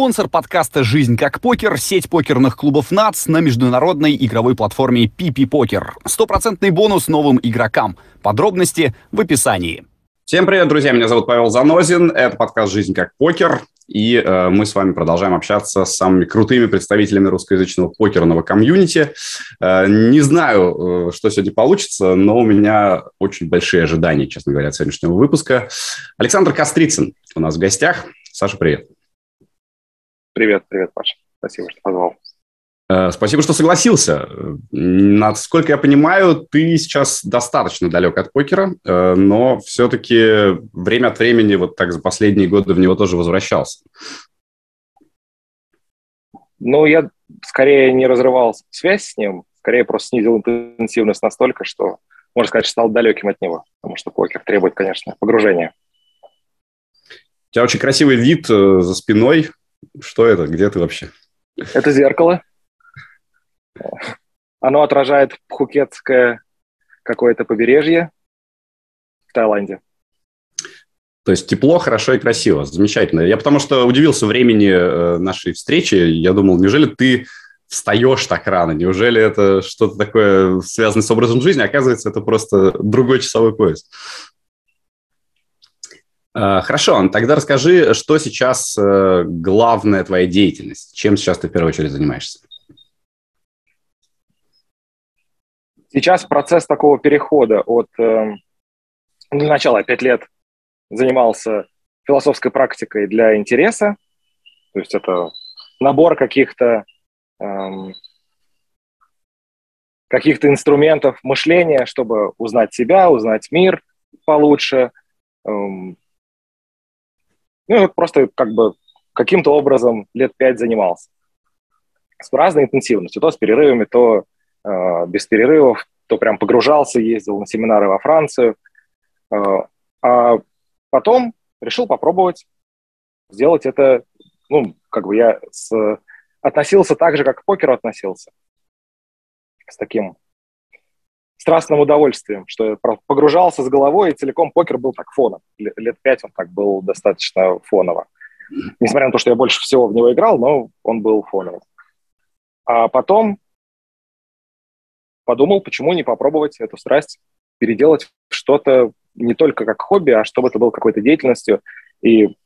Спонсор подкаста «Жизнь как покер» — сеть покерных клубов НАЦ на международной игровой платформе PP Покер. Стопроцентный бонус новым игрокам. Подробности в описании. Всем привет, друзья! Меня зовут Павел Занозин. Это подкаст «Жизнь как покер». И э, мы с вами продолжаем общаться с самыми крутыми представителями русскоязычного покерного комьюнити. Э, не знаю, э, что сегодня получится, но у меня очень большие ожидания, честно говоря, от сегодняшнего выпуска. Александр Кострицын у нас в гостях. Саша, привет. Привет, привет, Паша. Спасибо, что позвал. Э, спасибо, что согласился. Насколько я понимаю, ты сейчас достаточно далек от покера, э, но все-таки время от времени, вот так за последние годы в него тоже возвращался. Ну, я скорее не разрывал связь с ним, скорее просто снизил интенсивность настолько, что, можно сказать, стал далеким от него, потому что покер требует, конечно, погружения. У тебя очень красивый вид э, за спиной, что это? Где ты вообще? Это зеркало. Оно отражает пхукетское какое-то побережье в Таиланде. То есть тепло, хорошо и красиво. Замечательно. Я потому что удивился времени э, нашей встречи. Я думал, неужели ты встаешь так рано? Неужели это что-то такое связано с образом жизни? Оказывается, это просто другой часовой пояс. Э, хорошо, тогда расскажи, что сейчас э, главная твоя деятельность? Чем сейчас ты в первую очередь занимаешься? Сейчас процесс такого перехода от... Э, для начала пять лет занимался философской практикой для интереса, то есть это набор каких-то эм, каких-то инструментов мышления, чтобы узнать себя, узнать мир получше, эм, ну, просто как бы каким-то образом лет пять занимался. С разной интенсивностью, то с перерывами, то э, без перерывов, то прям погружался, ездил на семинары во Францию. Э, а потом решил попробовать сделать это, ну, как бы я с, относился так же, как к покеру относился. С таким страстным удовольствием, что я погружался с головой, и целиком покер был так фоном. Лет пять он так был достаточно фоново. Несмотря на то, что я больше всего в него играл, но он был фоновым. А потом подумал, почему не попробовать эту страсть переделать что-то не только как хобби, а чтобы это было какой-то деятельностью. И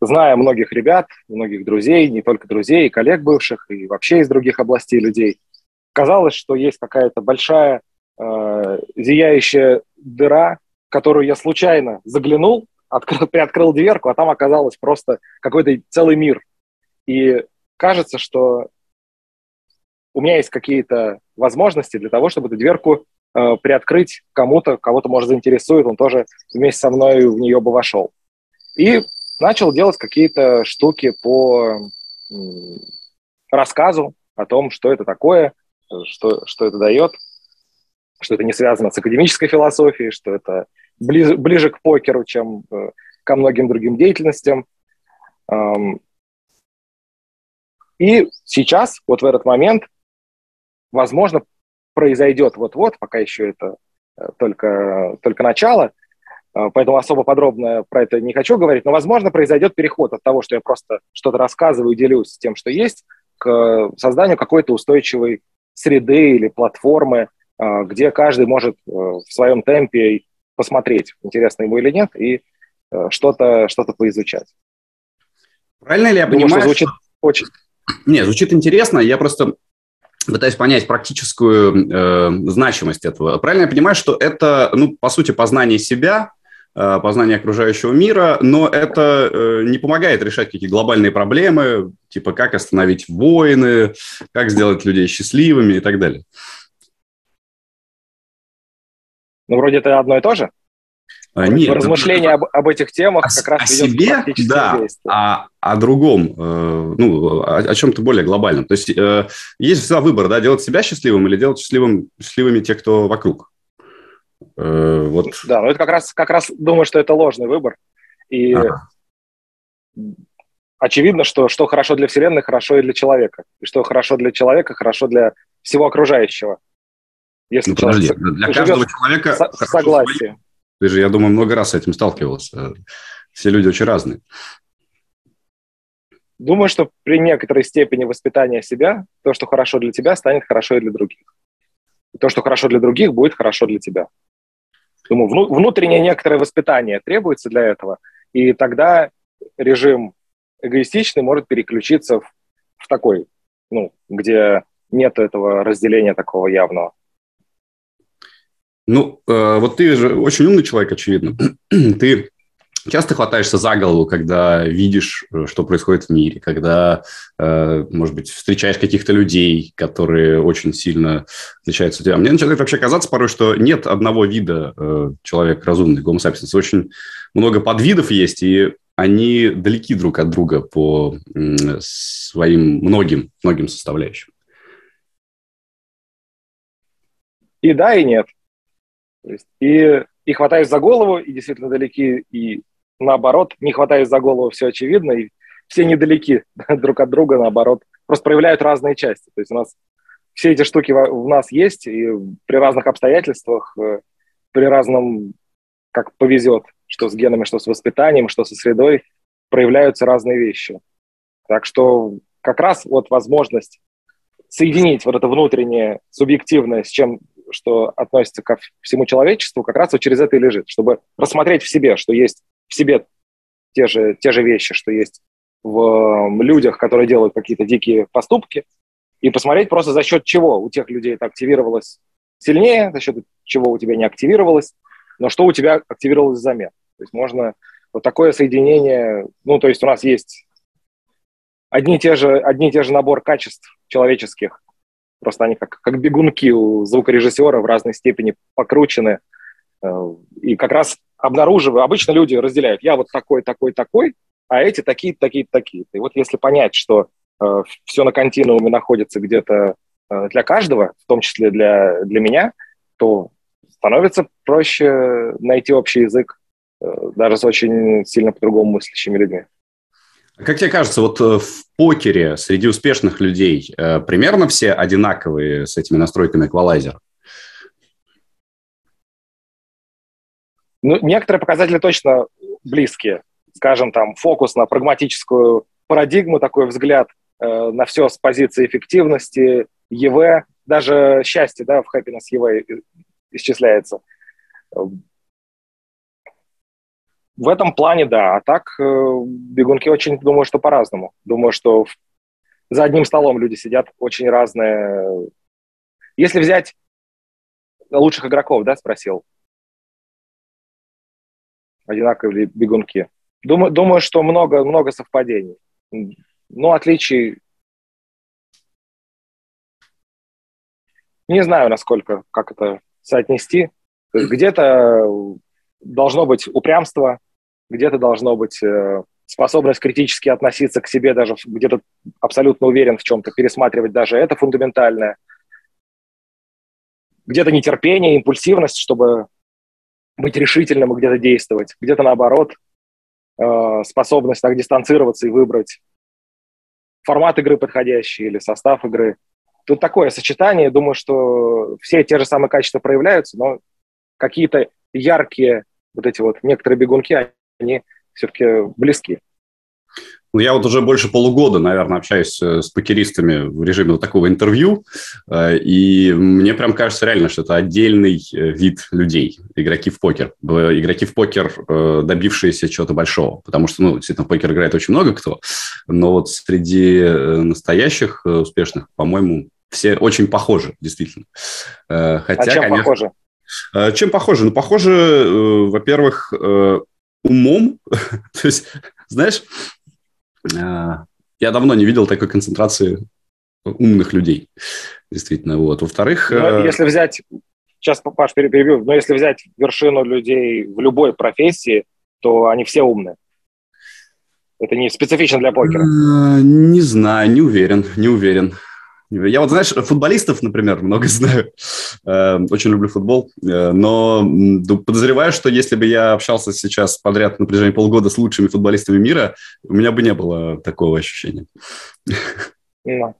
зная многих ребят, многих друзей, не только друзей, и коллег бывших, и вообще из других областей людей, казалось, что есть какая-то большая э, зияющая дыра, в которую я случайно заглянул, открыл, приоткрыл дверку, а там оказалось просто какой-то целый мир. И кажется, что у меня есть какие-то возможности для того, чтобы эту дверку э, приоткрыть кому-то, кого-то, может, заинтересует, он тоже вместе со мной в нее бы вошел. И начал делать какие-то штуки по рассказу о том, что это такое, что, что это дает, что это не связано с академической философией, что это ближе, ближе к покеру, чем э, ко многим другим деятельностям. Эм, и сейчас, вот в этот момент, возможно, произойдет вот-вот, пока еще это э, только, только начало, э, поэтому особо подробно про это не хочу говорить, но, возможно, произойдет переход от того, что я просто что-то рассказываю, делюсь тем, что есть, к созданию какой-то устойчивой среды или платформы, а, где каждый может э, в своем темпе посмотреть, интересно ему или нет, и э, что-то что поизучать. Правильно ли я Думаю, понимаю? Что звучит что... очень... Не, звучит интересно. Я просто пытаюсь понять практическую э, значимость этого. Правильно я понимаю, что это, ну, по сути, познание себя, познания окружающего мира, но это э, не помогает решать какие-то глобальные проблемы, типа как остановить войны, как сделать людей счастливыми и так далее. Ну, вроде это одно и то же. А, нет, размышления об, об этих темах о, как раз о себе, да, а о другом, э, ну, о, о чем-то более глобальном. То есть э, есть всегда выбор, да, делать себя счастливым или делать счастливым, счастливыми те, кто вокруг. Э, вот. Да, но это как раз, как раз думаю, что это ложный выбор. И ага. очевидно, что что хорошо для Вселенной, хорошо и для человека. И что хорошо для человека, хорошо для всего окружающего. Если ну, подожди, для каждого человека в согласии. Ты же, я думаю, много раз с этим сталкивался. Все люди очень разные. думаю, что при некоторой степени воспитания себя, то, что хорошо для тебя, станет хорошо и для других. И то, что хорошо для других, будет хорошо для тебя. Думаю, вну, внутреннее некоторое воспитание требуется для этого, и тогда режим эгоистичный может переключиться в, в такой, ну, где нет этого разделения такого явного. Ну, э, вот ты же очень умный человек, очевидно. ты часто хватаешься за голову, когда видишь, э, что происходит в мире, когда, э, может быть, встречаешь каких-то людей, которые очень сильно отличаются от тебя. Мне начинает вообще казаться порой, что нет одного вида э, человек разумный, гомо. Очень много подвидов есть, и они далеки друг от друга по своим многим, многим составляющим. И да, и нет. То есть и, и хватаешь за голову, и действительно далеки, и наоборот, не хватаешь за голову, все очевидно, и все недалеки друг от друга, наоборот, просто проявляют разные части. То есть у нас все эти штуки в нас есть, и при разных обстоятельствах, э, при разном, как повезет, что с генами, что с воспитанием, что со средой, проявляются разные вещи. Так что как раз вот возможность соединить вот это внутреннее, субъективное с чем, что относится ко всему человечеству, как раз вот через это и лежит, чтобы рассмотреть в себе, что есть в себе те же, те же вещи, что есть в людях, которые делают какие-то дикие поступки, и посмотреть просто за счет чего у тех людей это активировалось сильнее, за счет чего у тебя не активировалось, но что у тебя активировалось взамен. То есть можно вот такое соединение, ну, то есть у нас есть одни и те же, одни и те же набор качеств человеческих, просто они как, как бегунки у звукорежиссера в разной степени покручены, э, и как раз обнаруживаю, обычно люди разделяют, я вот такой, такой, такой, а эти такие, такие, такие. И вот если понять, что э, все на континууме находится где-то э, для каждого, в том числе для, для меня, то становится проще найти общий язык э, даже с очень сильно по-другому мыслящими людьми. Как тебе кажется, вот э, в покере среди успешных людей э, примерно все одинаковые с этими настройками эквалайзера? Ну, некоторые показатели точно близкие. Скажем, там, фокус на прагматическую парадигму, такой взгляд э, на все с позиции эффективности, ЕВ, даже счастье, да, в happiness ЕВ исчисляется. В этом плане, да. А так, э, бегунки очень, думаю, что по-разному. Думаю, что за одним столом люди сидят очень разные. Если взять лучших игроков, да, спросил, одинаковые бегунки. Думаю, думаю что много, много совпадений. Ну, отличий... Не знаю, насколько, как это соотнести. Где-то должно быть упрямство, где-то должно быть э, способность критически относиться к себе, даже где-то абсолютно уверен в чем-то, пересматривать даже это фундаментальное. Где-то нетерпение, импульсивность, чтобы быть решительным и где-то действовать, где-то наоборот, э, способность так дистанцироваться и выбрать формат игры подходящий или состав игры. Тут такое сочетание, думаю, что все те же самые качества проявляются, но какие-то яркие вот эти вот некоторые бегунки, они все-таки близки. Ну, я вот уже больше полугода, наверное, общаюсь э, с покеристами в режиме вот такого интервью, э, и мне прям кажется реально, что это отдельный э, вид людей, игроки в покер. Игроки в покер, добившиеся чего-то большого, потому что, ну, действительно, в покер играет очень много кто, но вот среди настоящих успешных, по-моему, все очень похожи, действительно. Хотя, а чем конечно, похожи? Чем похожи? Ну, похожи, во-первых, умом. То есть, знаешь, а, я давно не видел такой концентрации умных людей, действительно. Вот. Во-вторых... Но э, если взять, сейчас, Паш, перебью, но если взять вершину людей в любой профессии, то они все умные. Это не специфично для покера. Э, не знаю, не уверен, не уверен. Я вот, знаешь, футболистов, например, много знаю. Э, очень люблю футбол. Э, но подозреваю, что если бы я общался сейчас подряд на протяжении полгода с лучшими футболистами мира, у меня бы не было такого ощущения. Ну,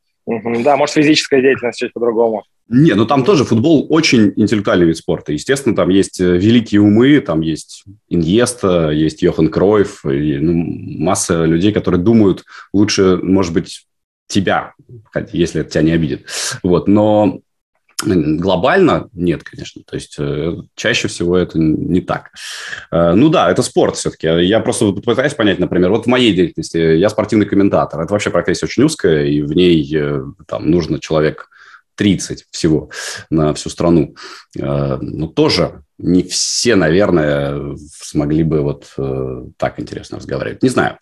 Да, может, физическая деятельность чуть по-другому. Не, ну там тоже футбол очень интеллектуальный вид спорта. Естественно, там есть э, великие умы, там есть Иньеста, есть Йохан Кройф, и, ну, масса людей, которые думают лучше, может быть, тебя, если это тебя не обидит. Вот, но Глобально нет, конечно. То есть э, чаще всего это не так. Э, ну да, это спорт все-таки. Я просто пытаюсь понять, например, вот в моей деятельности я спортивный комментатор. Это вообще профессия очень узкая, и в ней э, там нужно человек 30 всего на всю страну. Но ну, тоже не все, наверное, смогли бы вот так интересно разговаривать. Не знаю.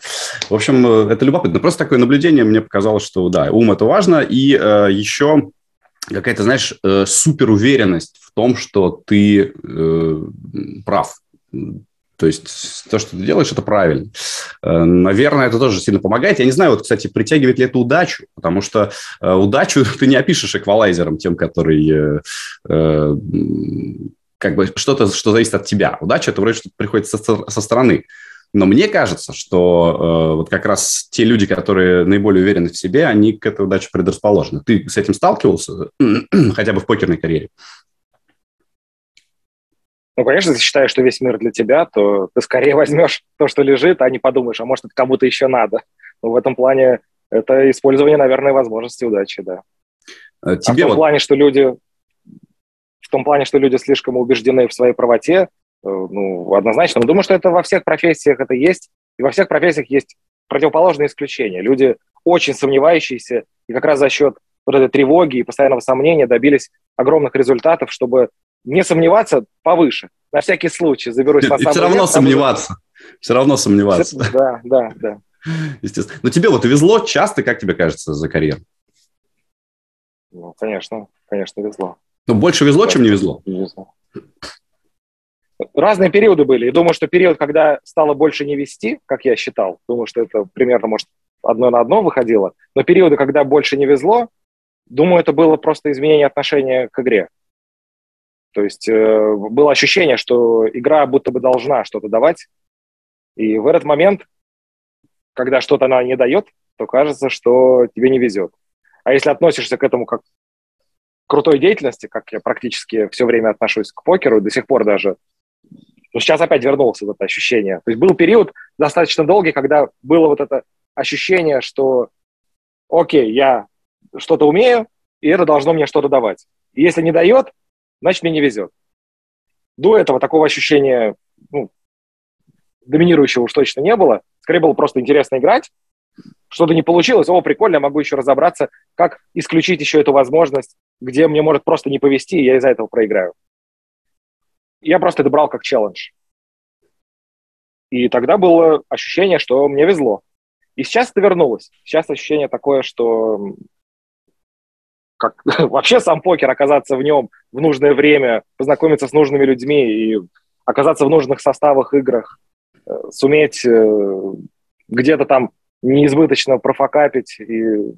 В общем, это любопытно. Просто такое наблюдение мне показалось, что да, ум – это важно. И еще какая-то, знаешь, э, суперуверенность в том, что ты э, прав. То есть то, что ты делаешь, это правильно. Э, наверное, это тоже сильно помогает. Я не знаю, вот, кстати, притягивает ли это удачу, потому что э, удачу ты не опишешь эквалайзером тем, который э, как бы что-то, что зависит от тебя. Удача – это вроде что приходит со, со стороны. Но мне кажется, что э, вот как раз те люди, которые наиболее уверены в себе, они к этой удаче предрасположены. Ты с этим сталкивался хотя бы в покерной карьере? Ну, конечно, если считаешь, что весь мир для тебя, то ты скорее возьмешь то, что лежит, а не подумаешь, а может, это кому-то еще надо. Но в этом плане это использование, наверное, возможности удачи, да. Тебе а в том вот... плане, что люди в том плане, что люди слишком убеждены в своей правоте, Э, ну, однозначно. Но думаю, что это во всех профессиях это есть, и во всех профессиях есть противоположные исключения. Люди очень сомневающиеся, и как раз за счет вот этой тревоги и постоянного сомнения добились огромных результатов, чтобы не сомневаться повыше. На всякий случай заберусь Нет, на самый Все равно верх, сомневаться. Будет... Все равно сомневаться. Да, да, да. Естественно. Но тебе вот везло часто, как тебе кажется, за карьеру? Ну, конечно, конечно, везло. Но ну, больше везло, да, чем не везло? Везло разные периоды были. И думаю, что период, когда стало больше не вести, как я считал, думаю, что это примерно, может, одно на одно выходило, но периоды, когда больше не везло, думаю, это было просто изменение отношения к игре. То есть э, было ощущение, что игра будто бы должна что-то давать, и в этот момент, когда что-то она не дает, то кажется, что тебе не везет. А если относишься к этому как к крутой деятельности, как я практически все время отношусь к покеру, до сих пор даже но сейчас опять вернулся вот это ощущение. То есть был период достаточно долгий, когда было вот это ощущение, что окей, я что-то умею, и это должно мне что-то давать. И если не дает, значит, мне не везет. До этого такого ощущения ну, доминирующего уж точно не было. Скорее было просто интересно играть. Что-то не получилось, о, прикольно, я могу еще разобраться, как исключить еще эту возможность, где мне может просто не повезти, и я из-за этого проиграю я просто это брал как челлендж. И тогда было ощущение, что мне везло. И сейчас это вернулось. Сейчас ощущение такое, что как вообще сам покер, оказаться в нем в нужное время, познакомиться с нужными людьми и оказаться в нужных составах, играх, э, суметь э, где-то там неизбыточно профокапить. И,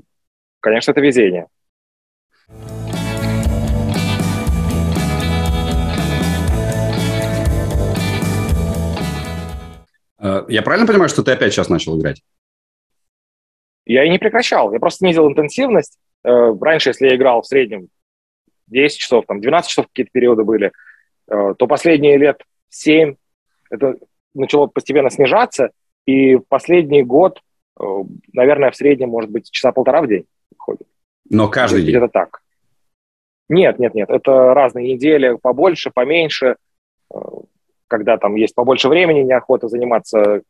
конечно, это везение. Э, я правильно понимаю, что ты опять сейчас начал играть? Я и не прекращал. Я просто снизил интенсивность. Э, раньше, если я играл в среднем 10 часов, там 12 часов какие-то периоды были, э, то последние лет 7 это начало постепенно снижаться. И последний год, наверное, в среднем, может быть, часа полтора в день ходит. Но каждый день? Где-то так. Нет, нет, нет. Это разные недели, побольше, поменьше когда там есть побольше времени, неохота заниматься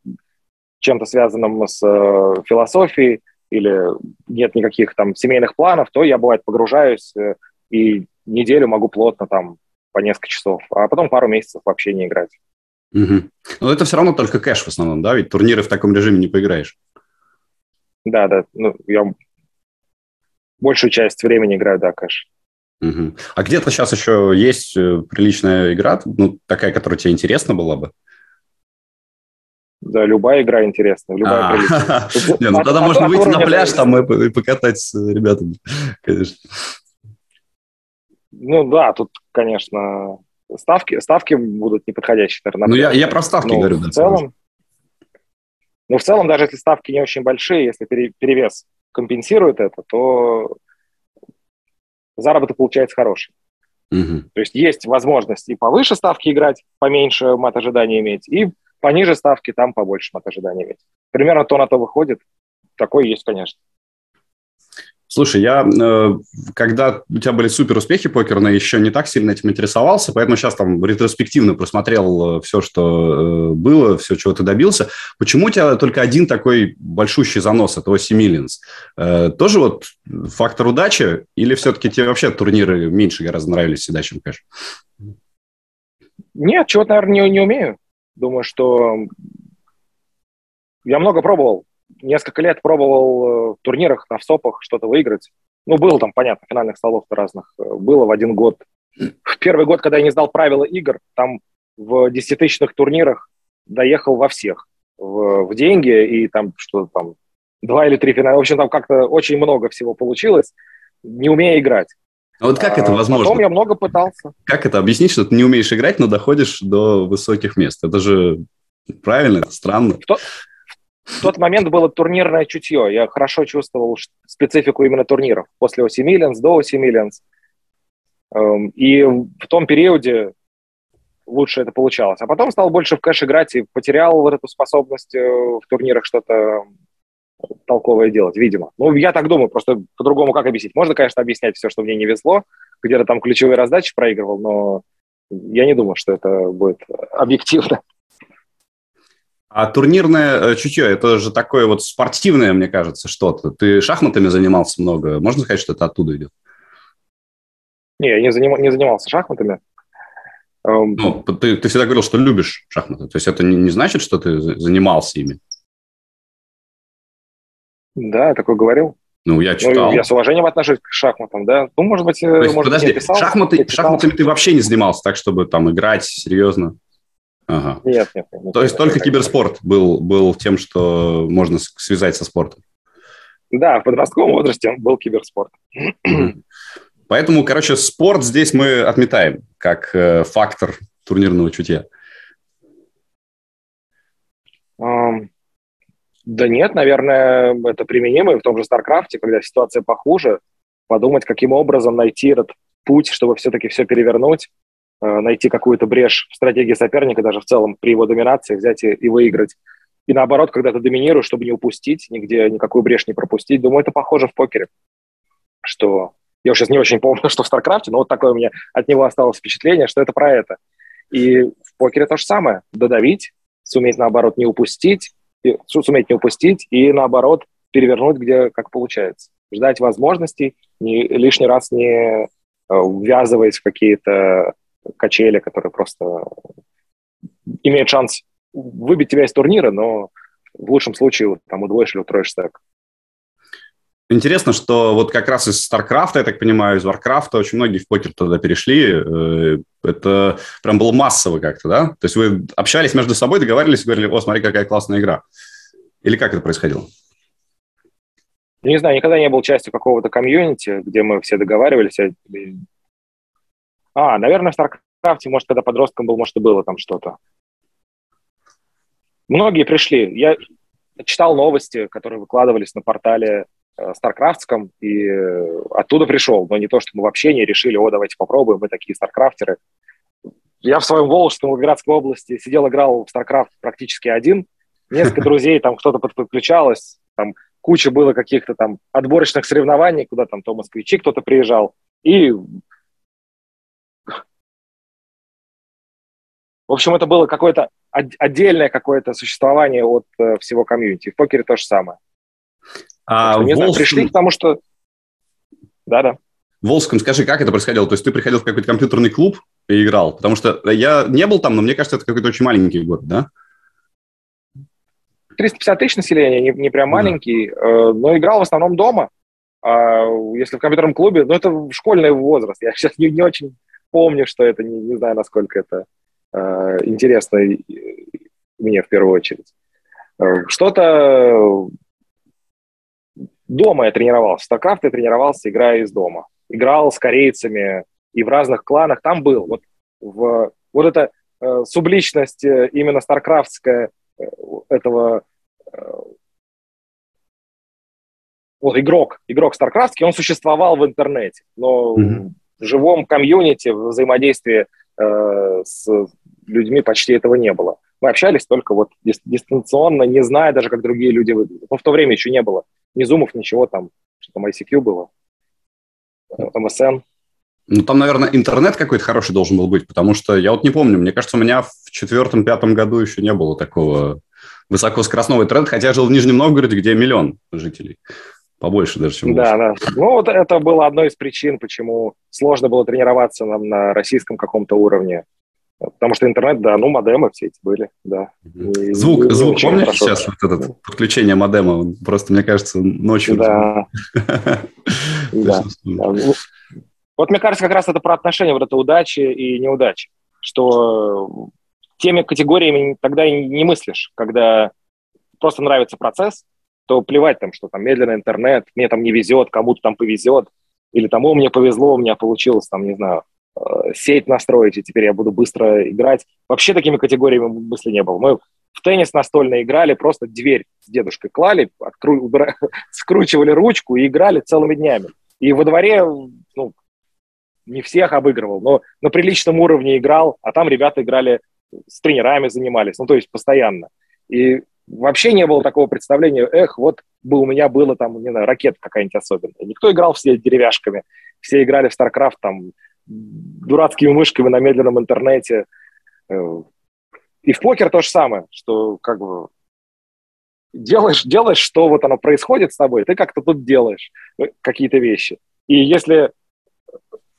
чем-то связанным с э, философией или нет никаких там семейных планов, то я, бывает, погружаюсь э, и неделю могу плотно там по несколько часов, а потом пару месяцев вообще не играть. Угу. Но это все равно только кэш в основном, да? Ведь турниры в таком режиме не поиграешь. Да, да. Ну, я большую часть времени играю, да, кэш. Угу. А где-то сейчас еще есть э, приличная игра, ну, такая, которая тебе интересна была бы? Да, любая игра интересная, любая а. Не, ну тогда можно выйти на пляж там и покатать с ребятами, конечно. Ну да, тут, конечно, ставки, ставки будут неподходящие, наверное. Ну, я, я про ставки говорю. В целом, ну, в целом, даже если ставки не очень большие, если перевес компенсирует это, то заработок получается хороший. Угу. То есть есть возможность и повыше ставки играть, поменьше мат ожидания иметь, и пониже ставки там побольше мат ожидания иметь. Примерно то на то выходит. Такое есть, конечно. Слушай, я, э, когда у тебя были супер успехи покерные, еще не так сильно этим интересовался, поэтому сейчас там ретроспективно просмотрел э, все, что э, было, все, чего ты добился. Почему у тебя только один такой большущий занос, это Оси Миллинс? Тоже вот фактор удачи или все-таки тебе вообще турниры меньше гораздо нравились всегда, чем кэш? Нет, чего-то, наверное, не, не умею. Думаю, что я много пробовал несколько лет пробовал э, в турнирах, на всопах что-то выиграть. Ну, было там, понятно, финальных столов разных. Э, было в один год. В первый год, когда я не сдал правила игр, там в десятитысячных турнирах доехал во всех. В, в деньги и там что там два или три финала. В общем, там как-то очень много всего получилось, не умея играть. А вот как это а, возможно? Потом я много пытался. Как это объяснить, что ты не умеешь играть, но доходишь до высоких мест? Это же правильно, это странно. В, то, в тот момент было турнирное чутье. Я хорошо чувствовал специфику именно турниров. После Оси Миллианс, до Оси Миллианс. Эм, и в том периоде лучше это получалось. А потом стал больше в кэш играть и потерял вот эту способность э, в турнирах что-то толковое делать, видимо. Ну, я так думаю, просто по-другому как объяснить? Можно, конечно, объяснять все, что мне не везло, где-то там ключевые раздачи проигрывал, но я не думаю, что это будет объективно. А турнирное э, чутье, это же такое вот спортивное, мне кажется, что-то. Ты шахматами занимался много. Можно сказать, что это оттуда идет? Не, я не, заним... не занимался шахматами. Эм, ну, ты, ты всегда говорил, что любишь шахматы. То есть это не, не значит, что ты занимался ими? Да, такое говорил. Ну, я ну, читал. Ну, я с уважением отношусь к шахматам, да. Ну, может быть, То есть, может, подожди, писал, шахматы, шахматами ты вообще не занимался так, чтобы там играть серьезно? Ага. Нет, нет, нет. То есть только киберспорт был, был тем, что можно связать со спортом? Да, в подростковом возрасте был киберспорт. Поэтому, короче, спорт здесь мы отметаем как э, фактор турнирного чутья. Эм, да нет, наверное, это применимо и в том же Старкрафте, когда ситуация похуже, подумать, каким образом найти этот путь, чтобы все-таки все перевернуть, Э, найти какую-то брешь в стратегии соперника, даже в целом при его доминации, взять и, и выиграть. И наоборот, когда ты доминируешь, чтобы не упустить, нигде никакую брешь не пропустить. Думаю, это похоже в покере, что я сейчас не очень помню, что в Старкрафте, но вот такое у меня от него осталось впечатление, что это про это. И в покере то же самое. Додавить, суметь, наоборот, не упустить, и, суметь не упустить и, наоборот, перевернуть, где как получается. Ждать возможностей, не, лишний раз не э, ввязываясь в какие-то качели, которые просто имеют шанс выбить тебя из турнира, но в лучшем случае там удвоишь или утроишь стек. Интересно, что вот как раз из StarCraft, я так понимаю, из Warcraft очень многие в покер туда перешли. Э, это прям было массово как-то, да? То есть вы общались между собой, договаривались, говорили, о, смотри, какая классная игра. Или как это происходило? Не знаю, никогда не был частью какого-то комьюнити, где мы все договаривались. А, наверное, в Старкрафте, может, когда подростком был, может, и было там что-то. Многие пришли. Я читал новости, которые выкладывались на портале Старкрафтском, и э, оттуда пришел. Но не то, что мы вообще не решили, о, давайте попробуем, мы такие старкрафтеры. Я в своем Волжском, Волгоградской области сидел, играл в Старкрафт практически один. Несколько друзей, там кто-то подключалось, там куча было каких-то там отборочных соревнований, куда там то москвичи кто-то приезжал. И В общем, это было какое-то отдельное какое-то существование от э, всего комьюнити. В покере то же самое. А что, не Волском... знаю, пришли к тому, что... Да-да. В Волжском, скажи, как это происходило? То есть ты приходил в какой-то компьютерный клуб и играл? Потому что я не был там, но мне кажется, это какой-то очень маленький город, да? 350 тысяч населения, не, не прям маленький, э, но играл в основном дома. А если в компьютерном клубе, ну это школьный возраст. Я сейчас не, не очень помню, что это, не, не знаю, насколько это Э, интересно мне в первую очередь. Э, что-то дома я тренировался. В StarCraft я тренировался, играя из дома. Играл с корейцами и в разных кланах. Там был. Вот, в, вот эта э, субличность э, именно старкрафтская этого вот игрок, игрок StarCraft, он существовал в интернете, но mm-hmm. в живом комьюнити, в взаимодействии э, с людьми почти этого не было. Мы общались только вот дистанционно, не зная даже, как другие люди выглядят. Но в то время еще не было ни зумов, ничего там, что там ICQ было, MSN. Ну, там, наверное, интернет какой-то хороший должен был быть, потому что я вот не помню, мне кажется, у меня в четвертом-пятом году еще не было такого высокоскоростного интернета, хотя я жил в Нижнем Новгороде, где миллион жителей. Побольше даже, чем Да, да. Ну, вот это было одной из причин, почему сложно было тренироваться нам на российском каком-то уровне. Потому что интернет, да, ну, модемы все эти были, да. И, звук, и, звук, помнишь хорошо. сейчас вот это подключение модема? Просто, мне кажется, ночью... Да. Да. Ну, вот мне кажется, как раз это про отношения, вот это удачи и неудачи, что теми категориями тогда и не мыслишь, когда просто нравится процесс, то плевать там, что там медленный интернет, мне там не везет, кому-то там повезет, или там, о, мне повезло, у меня получилось там, не знаю, э, сеть настроить, и теперь я буду быстро играть. Вообще такими категориями мысли не было. Мы в теннис настольно играли, просто дверь с дедушкой клали, откру... убира... скручивали ручку и играли целыми днями. И во дворе, ну, не всех обыгрывал, но на приличном уровне играл, а там ребята играли с тренерами занимались, ну, то есть постоянно. И вообще не было такого представления, эх, вот бы у меня было там, не знаю, ракета какая-нибудь особенная. Никто играл все деревяшками, все играли в StarCraft там дурацкими мышками на медленном интернете. Э, и в покер то же самое, что как бы делаешь, делаешь, что вот оно происходит с тобой, ты как-то тут делаешь э, какие-то вещи. И если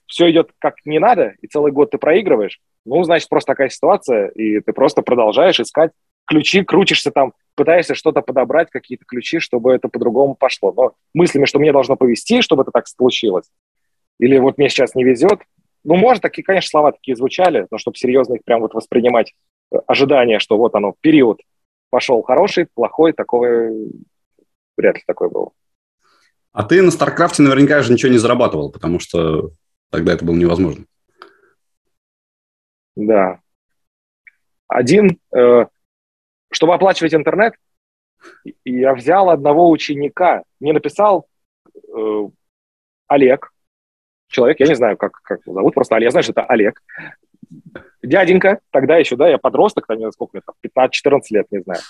все идет как не надо, и целый год ты проигрываешь, ну, значит, просто такая ситуация, и ты просто продолжаешь искать ключи, крутишься там, пытаешься что-то подобрать, какие-то ключи, чтобы это по-другому пошло. Но мыслями, что мне должно повезти, чтобы это так случилось, или вот мне сейчас не везет, ну, может, такие, конечно, слова такие звучали, но чтобы серьезно их прям вот воспринимать, э, ожидание, что вот оно, период пошел хороший, плохой, такое вряд ли такое было. А ты на Старкрафте наверняка же ничего не зарабатывал, потому что тогда это было невозможно. Да. Один, э, чтобы оплачивать интернет, я взял одного ученика. Мне написал э, Олег, человек, я не знаю, как, как его зовут, просто Олег, я знаю, что это Олег. Дяденька, тогда еще, да, я подросток, там, сколько мне там, 15-14 лет, не знаю.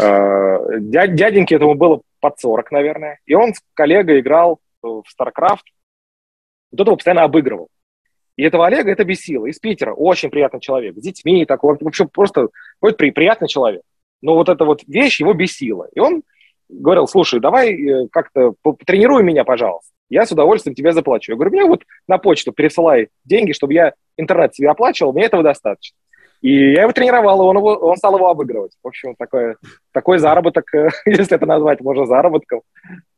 Э, дядь, дяденьке этому было под 40, наверное. И он с коллегой играл в StarCraft. Вот этого постоянно обыгрывал. И этого Олега это бесило. Из Питера. Очень приятный человек. С детьми такой. Вообще просто какой-то приятный человек. Но вот эта вот вещь его бесила. И он говорил, слушай, давай э, как-то потренируй меня, пожалуйста. Я с удовольствием тебе заплачу. Я говорю, мне вот на почту пересылай деньги, чтобы я интернет себе оплачивал, мне этого достаточно. И я его тренировал, и он, его, он стал его обыгрывать. В общем, такой, такой заработок, если это назвать можно заработком,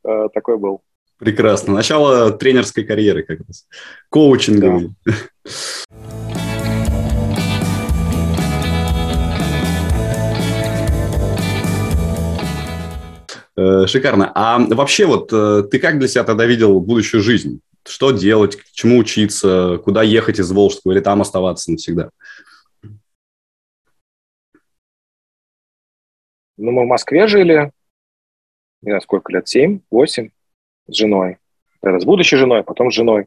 э, такой был. Прекрасно. Начало тренерской карьеры как раз. Коучинговый. Да. шикарно. А вообще вот э, ты как для себя тогда видел будущую жизнь? Что делать, к чему учиться, куда ехать из Волжского или там оставаться навсегда? Ну, мы в Москве жили, не знаю, сколько лет, семь, восемь с женой. С будущей женой, потом с женой.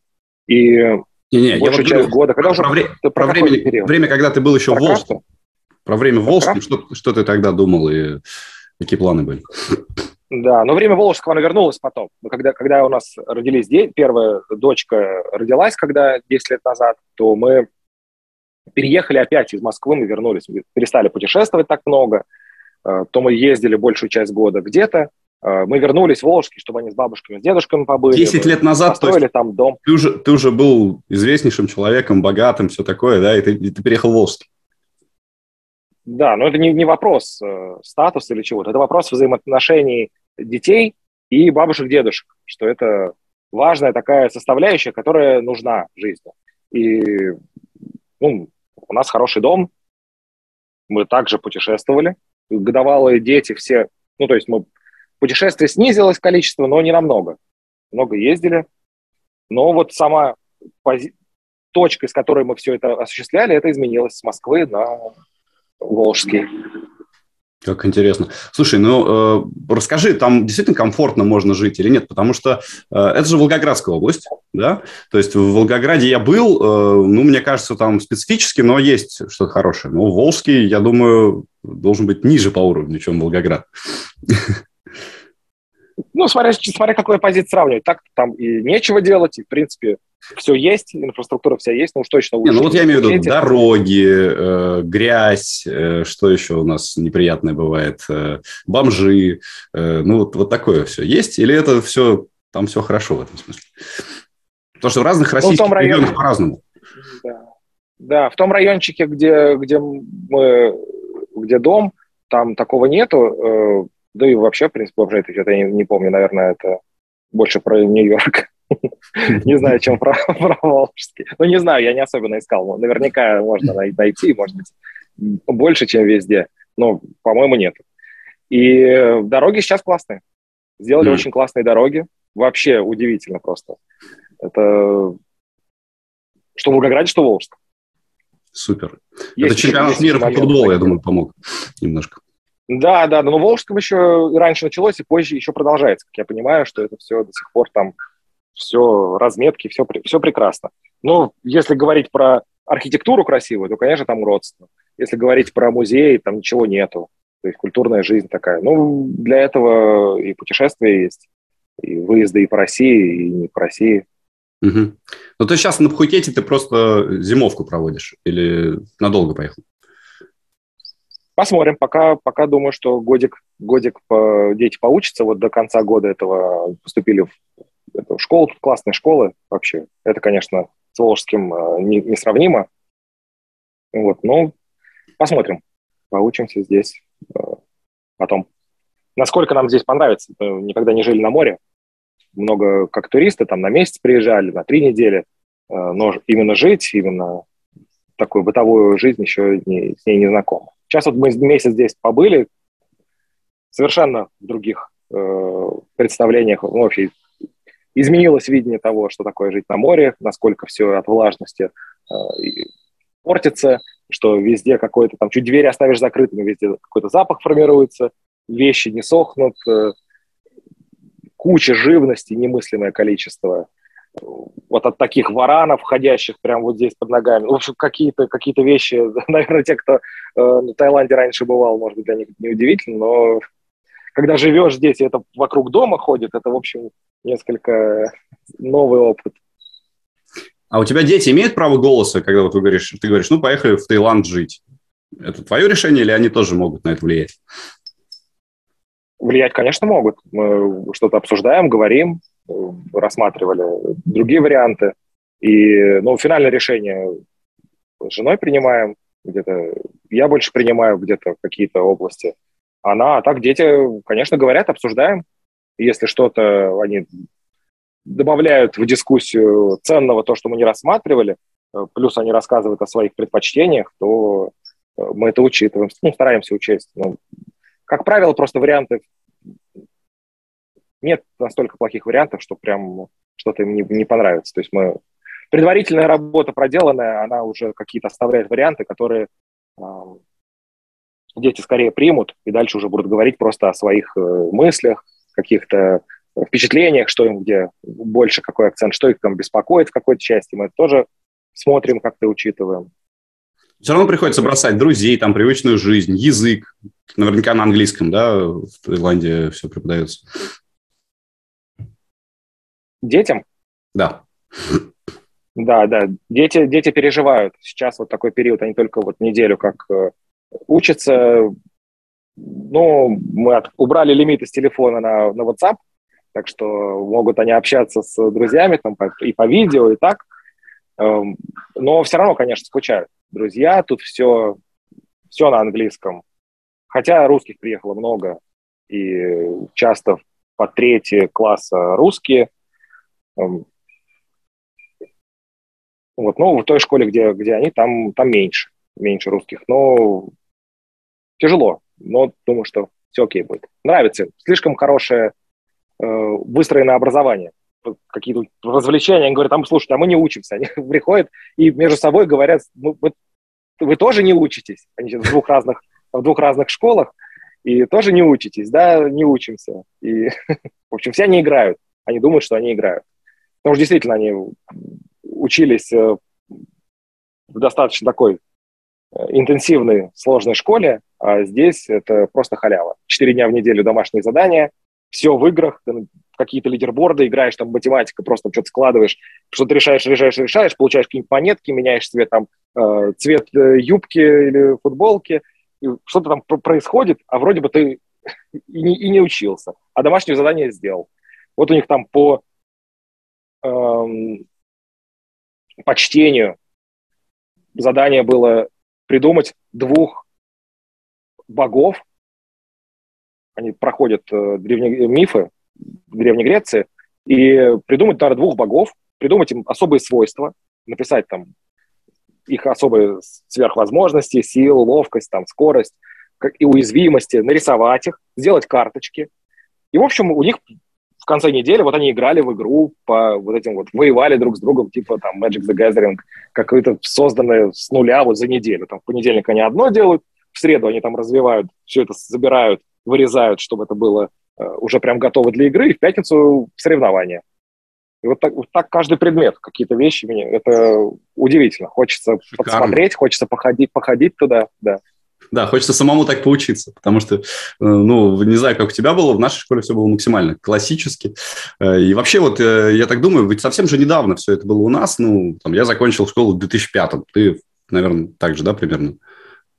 И не, не, я часть года, когда про, уже... Про, про время, время, когда ты был еще про в Волжском. Про время в Волжском, что, что ты тогда думал и какие планы были? Да, но время Волжского, оно вернулось потом. Когда, когда у нас родились дети, первая дочка родилась, когда 10 лет назад, то мы переехали опять из Москвы, мы вернулись, мы перестали путешествовать так много, э, то мы ездили большую часть года где-то, э, мы вернулись в Волжский, чтобы они с бабушками, с дедушками побыли. 10 лет назад построили там дом. Ты уже, ты уже был известнейшим человеком, богатым, все такое, да, и ты, и ты переехал в Волжский. Да, но это не, не вопрос э, статуса или чего-то, это вопрос взаимоотношений детей и бабушек-дедушек, что это важная такая составляющая, которая нужна жизни. И ну, у нас хороший дом, мы также путешествовали, годовалые дети все, ну, то есть мы, путешествие снизилось количество, но не намного. Много ездили, но вот сама пози... точка, из которой мы все это осуществляли, это изменилось с Москвы на Волжский. Как интересно. Слушай, ну э, расскажи, там действительно комфортно можно жить или нет? Потому что э, это же Волгоградская область, да? То есть в Волгограде я был, э, ну, мне кажется, там специфически, но есть что-то хорошее. Но Волжский, я думаю, должен быть ниже по уровню, чем Волгоград. Ну, смотря, смотря какой позиции сравнивать. Так там и нечего делать, и, в принципе, все есть, инфраструктура вся есть, ну уж точно лучше. Не, ну вот я имею в виду дороги, э, грязь, э, что еще у нас неприятное бывает, э, бомжи, э, ну вот, вот такое все есть? Или это все, там все хорошо в этом смысле? Потому что в разных российских ну, районе... регионах по-разному. Да. да, в том райончике, где, где, мы, где дом, там такого нету, э, да и вообще, в принципе, бомжей, я не, не помню, наверное, это больше про Нью-Йорк. Не знаю, чем про, Волжский. Ну, не знаю, я не особенно искал. Наверняка можно найти, может быть, больше, чем везде. Но, по-моему, нет. И дороги сейчас классные. Сделали очень классные дороги. Вообще удивительно просто. Это что в Волгограде, что в Волжском. Супер. Есть Это чемпионат мира по футболу, я думаю, помог немножко. Да, да, но в Волжском еще раньше началось, и позже еще продолжается. Как я понимаю, что это все до сих пор там все разметки, все, все прекрасно. Ну, если говорить про архитектуру красивую, то, конечно, там уродство. Если говорить про музеи, там ничего нету. То есть культурная жизнь такая. Ну, для этого и путешествия есть, и выезды и по России, и не по России. Угу. Ну, то сейчас на Пхукете ты просто зимовку проводишь или надолго поехал? Посмотрим. Пока, пока думаю, что годик, годик по, дети поучатся. Вот до конца года этого поступили в это школа, тут классные школы вообще. Это, конечно, с Волжским э, не, несравнимо. Вот, ну, посмотрим. Поучимся здесь. Э, потом. Насколько нам здесь понравится. Мы никогда не жили на море. Много как туристы, там на месяц приезжали, на три недели. Э, но именно жить, именно такую бытовую жизнь еще не, с ней не знакома. Сейчас вот мы месяц здесь побыли, совершенно в других э, представлениях, ну, вообще изменилось видение того, что такое жить на море, насколько все от влажности э, портится, что везде какой-то там, чуть двери оставишь закрытыми, везде какой-то запах формируется, вещи не сохнут, э, куча живности, немыслимое количество. Вот от таких варанов, входящих прямо вот здесь под ногами. В общем, какие-то какие вещи, наверное, те, кто э, на Таиланде раньше бывал, может быть, для них неудивительно, но когда живешь здесь, и это вокруг дома ходит, это, в общем, несколько новый опыт. А у тебя дети имеют право голоса, когда вот вы говоришь, ты говоришь, ну, поехали в Таиланд жить? Это твое решение или они тоже могут на это влиять? Влиять, конечно, могут. Мы что-то обсуждаем, говорим, рассматривали другие варианты. И, ну, финальное решение с женой принимаем, где-то я больше принимаю где-то какие-то области. Она, а так дети, конечно, говорят, обсуждаем. Если что-то они добавляют в дискуссию ценного, то, что мы не рассматривали, э, плюс они рассказывают о своих предпочтениях, то э, мы это учитываем, ну, стараемся учесть. Ну, как правило, просто варианты нет настолько плохих вариантов, что прям что-то им не, не понравится. То есть мы предварительная работа проделанная, она уже какие-то оставляет варианты, которые э, дети скорее примут и дальше уже будут говорить просто о своих э, мыслях, каких-то впечатлениях, что им где больше, какой акцент, что их там беспокоит в какой-то части. Мы это тоже смотрим, как-то учитываем. Все равно приходится бросать друзей, там, привычную жизнь, язык. Наверняка на английском, да, в Таиланде все преподается. Детям? Да. Да, да. Дети, дети переживают. Сейчас вот такой период, они только вот неделю как э, учатся, ну, мы от, убрали лимит из телефона на, на WhatsApp, так что могут они общаться с друзьями там, и по видео, и так. Эм, но все равно, конечно, скучают. Друзья, тут все, все на английском. Хотя русских приехало много, и часто по третье класса русские. Эм, вот, ну, в той школе, где, где они, там, там меньше, меньше русских. Но тяжело но думаю, что все окей будет. Нравится. Слишком хорошее э, выстроенное образование. Какие-то развлечения. Они говорят, там, слушайте, а мы не учимся. Они приходят и между собой говорят, ну, вы, вы тоже не учитесь. Они в двух разных, в двух разных школах. и тоже не учитесь, да, не учимся. И, в общем, все они играют, они думают, что они играют. Потому что действительно они учились э, в достаточно такой э, интенсивной, сложной школе, а здесь это просто халява. Четыре дня в неделю домашние задания, все в играх, какие-то лидерборды, играешь там математика, просто что-то складываешь, что-то решаешь, решаешь, решаешь, получаешь какие-нибудь монетки, меняешь цвет там э, цвет юбки или футболки, что-то там происходит, а вроде бы ты и не, и не учился, а домашнее задание сделал. Вот у них там по, эм, по чтению задание было придумать двух богов. Они проходят э, древние мифы в Древней Греции. И придумать, наверное, двух богов, придумать им особые свойства, написать там их особые сверхвозможности, сил, ловкость, там, скорость и уязвимости, нарисовать их, сделать карточки. И, в общем, у них в конце недели вот они играли в игру по вот этим вот, воевали друг с другом, типа там Magic the Gathering, какое-то созданное с нуля вот за неделю. Там в понедельник они одно делают, в среду они там развивают, все это забирают, вырезают, чтобы это было э, уже прям готово для игры, и в пятницу соревнования. И вот так, вот так каждый предмет, какие-то вещи мне, это удивительно. Хочется Шикарно. подсмотреть, хочется походить, походить туда, да. Да, хочется самому так поучиться, потому что, э, ну, не знаю, как у тебя было, в нашей школе все было максимально классически. Э, и вообще, вот я так думаю, ведь совсем же недавно все это было у нас. Ну, там, я закончил школу в 2005 Ты, наверное, так же, да, примерно?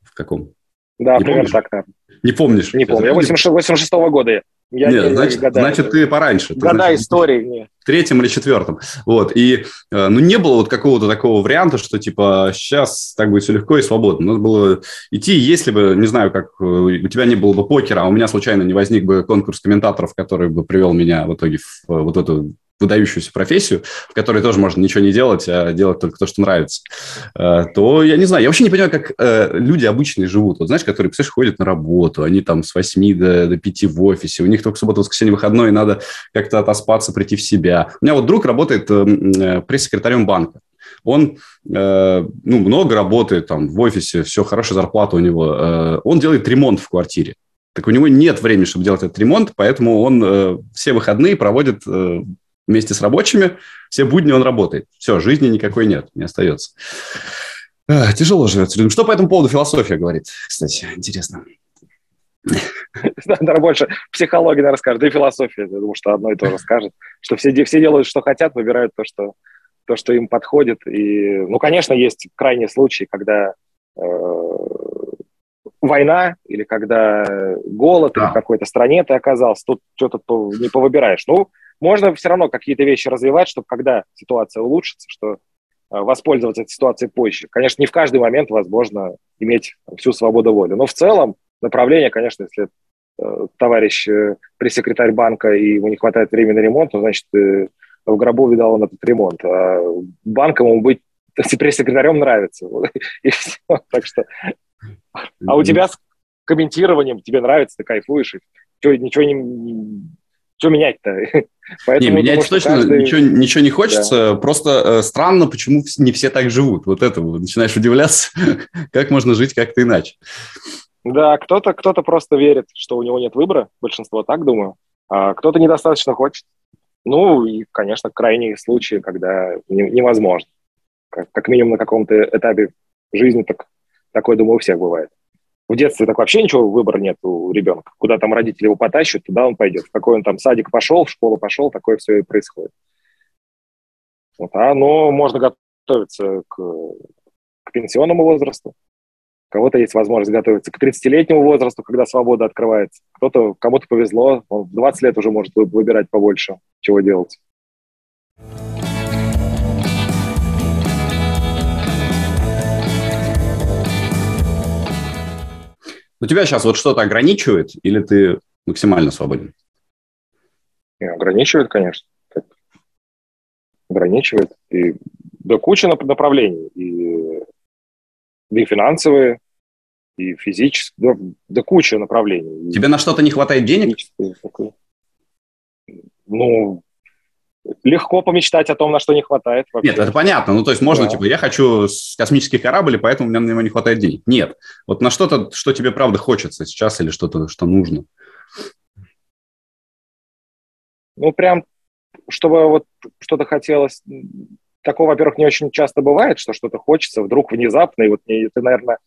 В каком? Да, не примерно помнишь? так, наверное. Не помнишь? Не помню. Я 86 -го года я нет, не, значит, года, значит, ты пораньше. Года значит, истории. Нет. В третьем или четвертом. Вот. И, э, ну, не было вот какого-то такого варианта, что, типа, сейчас так будет все легко и свободно. Надо было идти, если бы, не знаю, как э, у тебя не было бы покера, а у меня случайно не возник бы конкурс комментаторов, который бы привел меня в итоге в э, вот эту выдающуюся профессию, в которой тоже можно ничего не делать, а делать только то, что нравится, э, то я не знаю, я вообще не понимаю, как э, люди обычные живут. Вот знаешь, которые, представляешь, ходят на работу, они там с 8 до, до 5 в офисе, у них только суббота, воскресенье, выходной, надо как-то отоспаться, прийти в себя. У меня вот друг работает э, пресс-секретарем банка. Он ну, много работает там в офисе, все, хорошая зарплата у него. Он делает ремонт в квартире. Так у него нет времени, чтобы делать этот ремонт, поэтому он э, все выходные проводит вместе с рабочими, все будни он работает. Все, жизни никакой нет, не остается. А, тяжело живется людям. Что по этому поводу философия говорит, кстати, интересно. Наверное, больше психология, наверное, скажет, да и философия, я думаю, что одно и то же скажет, что все, все делают, что хотят, выбирают то, что, то, что им подходит. И, ну, конечно, есть крайние случаи, когда э, война или когда голод да. или в какой-то стране ты оказался, тут что-то не повыбираешь. Ну, можно все равно какие-то вещи развивать, чтобы когда ситуация улучшится, что э, воспользоваться этой ситуацией позже. Конечно, не в каждый момент возможно иметь всю свободу воли, но в целом направление, конечно, если э, товарищ э, пресс-секретарь банка и ему не хватает времени на ремонт, то значит в гробу видал он этот ремонт. А банком ему быть пресс-секретарем нравится. И все. Так что... А у тебя с комментированием тебе нравится, ты кайфуешь, и ничего не, что менять-то? Поэтому, не, менять точно каждый... ничего, ничего не хочется. Да. Просто э, странно, почему не все так живут. Вот это начинаешь удивляться, как можно жить как-то иначе. Да, кто-то кто просто верит, что у него нет выбора. Большинство так думаю. А кто-то недостаточно хочет. Ну и, конечно, крайние случаи, когда не, невозможно. Как, как минимум на каком-то этапе жизни так, такое, думаю, у всех бывает. В детстве так вообще ничего выбора нет у ребенка. Куда там родители его потащат, туда он пойдет. В какой он там садик пошел, в школу пошел, такое все и происходит. Вот, а, но можно готовиться к, к пенсионному возрасту. У кого-то есть возможность готовиться к 30-летнему возрасту, когда свобода открывается. Кто-то, кому-то повезло, он в 20 лет уже может выбирать побольше, чего делать. У тебя сейчас вот что-то ограничивает или ты максимально свободен? Ограничивает, конечно. Ограничивает. И да куча направлений. И, и финансовые, и физические, да, да куча направлений. Тебе на что-то не хватает денег? Ну, легко помечтать о том, на что не хватает. Вообще. Нет, это понятно. Ну, то есть можно, да. типа, я хочу космический корабль, и поэтому у меня на него не хватает денег. Нет. Вот на что-то, что тебе правда хочется сейчас или что-то, что нужно. Ну, прям, чтобы вот что-то хотелось... Такого, во-первых, не очень часто бывает, что что-то хочется вдруг внезапно, и вот ты, наверное,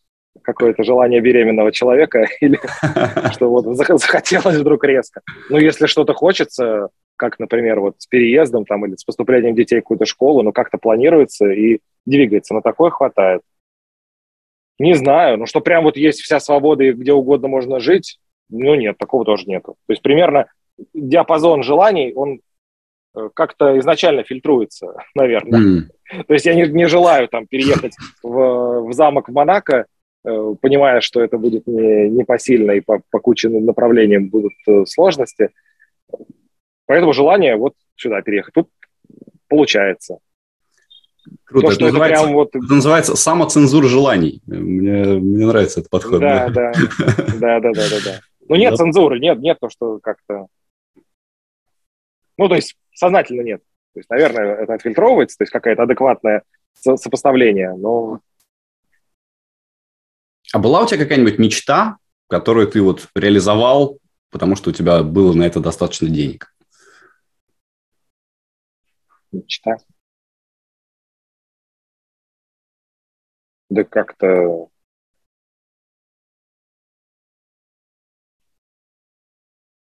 какое-то желание беременного человека или что вот захотелось вдруг резко. Ну, если что-то хочется, как, например, вот с переездом там или с поступлением детей в какую-то школу, ну, как-то планируется и двигается. На такое хватает. Не знаю, ну, что прям вот есть вся свобода и где угодно можно жить, ну, нет, такого тоже нету. То есть примерно диапазон желаний, он э, как-то изначально фильтруется, наверное. Mm. То есть я не, не желаю там переехать в, в замок в Монако, понимая, что это будет не, непосильно и по, по куче направлениям будут э, сложности. Поэтому желание вот сюда переехать. Тут получается. Круто. То, это, называется, это, вот... это называется самоцензура желаний. Мне, мне нравится этот подход. Да, да, да, да, да, да. да. Ну нет да. цензуры, нет, нет то, что как-то... Ну, то есть сознательно нет. То есть, наверное, это отфильтровывается, то есть какое-то адекватное сопоставление, но... А была у тебя какая-нибудь мечта, которую ты вот реализовал, потому что у тебя было на это достаточно денег? мечта. Да как-то...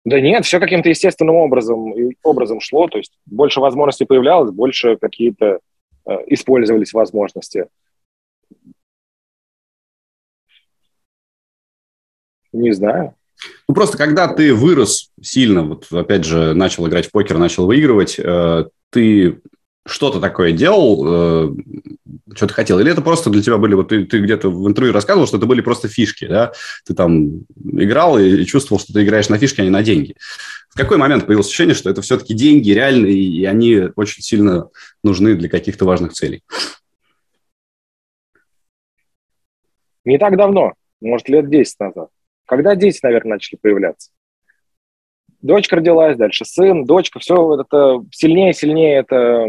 Да нет, все каким-то естественным образом, образом шло, то есть больше возможностей появлялось, больше какие-то э, использовались возможности. Не знаю. Ну, просто когда ты вырос сильно, вот опять же, начал играть в покер, начал выигрывать, э, ты что-то такое делал, э, что то хотел? Или это просто для тебя были, вот ты, ты где-то в интервью рассказывал, что это были просто фишки, да? Ты там играл и, и чувствовал, что ты играешь на фишки, а не на деньги. В какой момент появилось ощущение, что это все-таки деньги реальные, и они очень сильно нужны для каких-то важных целей? Не так давно, может, лет 10 назад. Когда дети, наверное, начали появляться дочка родилась, дальше сын, дочка, все это сильнее и сильнее это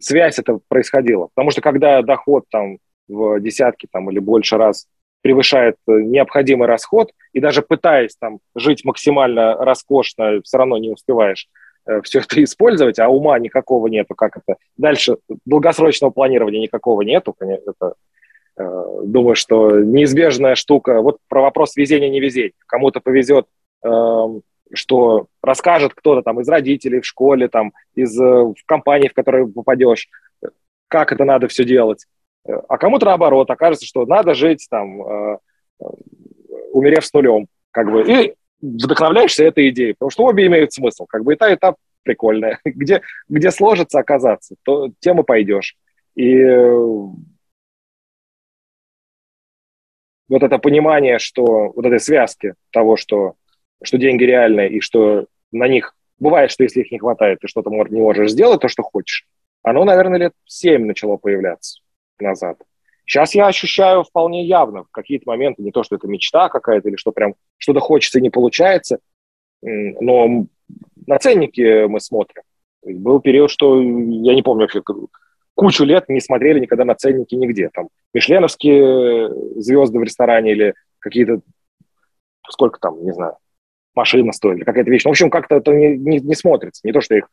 связь это происходила. Потому что когда доход там в десятки там, или больше раз превышает необходимый расход, и даже пытаясь там жить максимально роскошно, все равно не успеваешь э, все это использовать, а ума никакого нету, как это. Дальше долгосрочного планирования никакого нету, это, э, думаю, что неизбежная штука. Вот про вопрос везения-невезения. Кому-то повезет э, что расскажет кто-то там из родителей в школе, там, из э, в компании, в которой попадешь, как это надо все делать. А кому-то наоборот, окажется, что надо жить там, э, умерев с нулем, как бы, и вдохновляешься этой идеей, потому что обе имеют смысл, как бы и та, и та прикольная. Где, где сложится оказаться, то тем и пойдешь. И э, вот это понимание, что вот этой связки того, что что деньги реальные и что на них бывает, что если их не хватает, ты что-то не можешь сделать, то, что хочешь, оно, наверное, лет семь начало появляться назад. Сейчас я ощущаю вполне явно в какие-то моменты, не то, что это мечта какая-то или что прям что-то хочется и не получается, но на ценники мы смотрим. Был период, что я не помню вообще, кучу лет не смотрели никогда на ценники нигде. Там мишленовские звезды в ресторане или какие-то, сколько там, не знаю, машина стоит, или какая-то вещь. Ну, в общем, как-то это не, не, не смотрится. Не то, что я их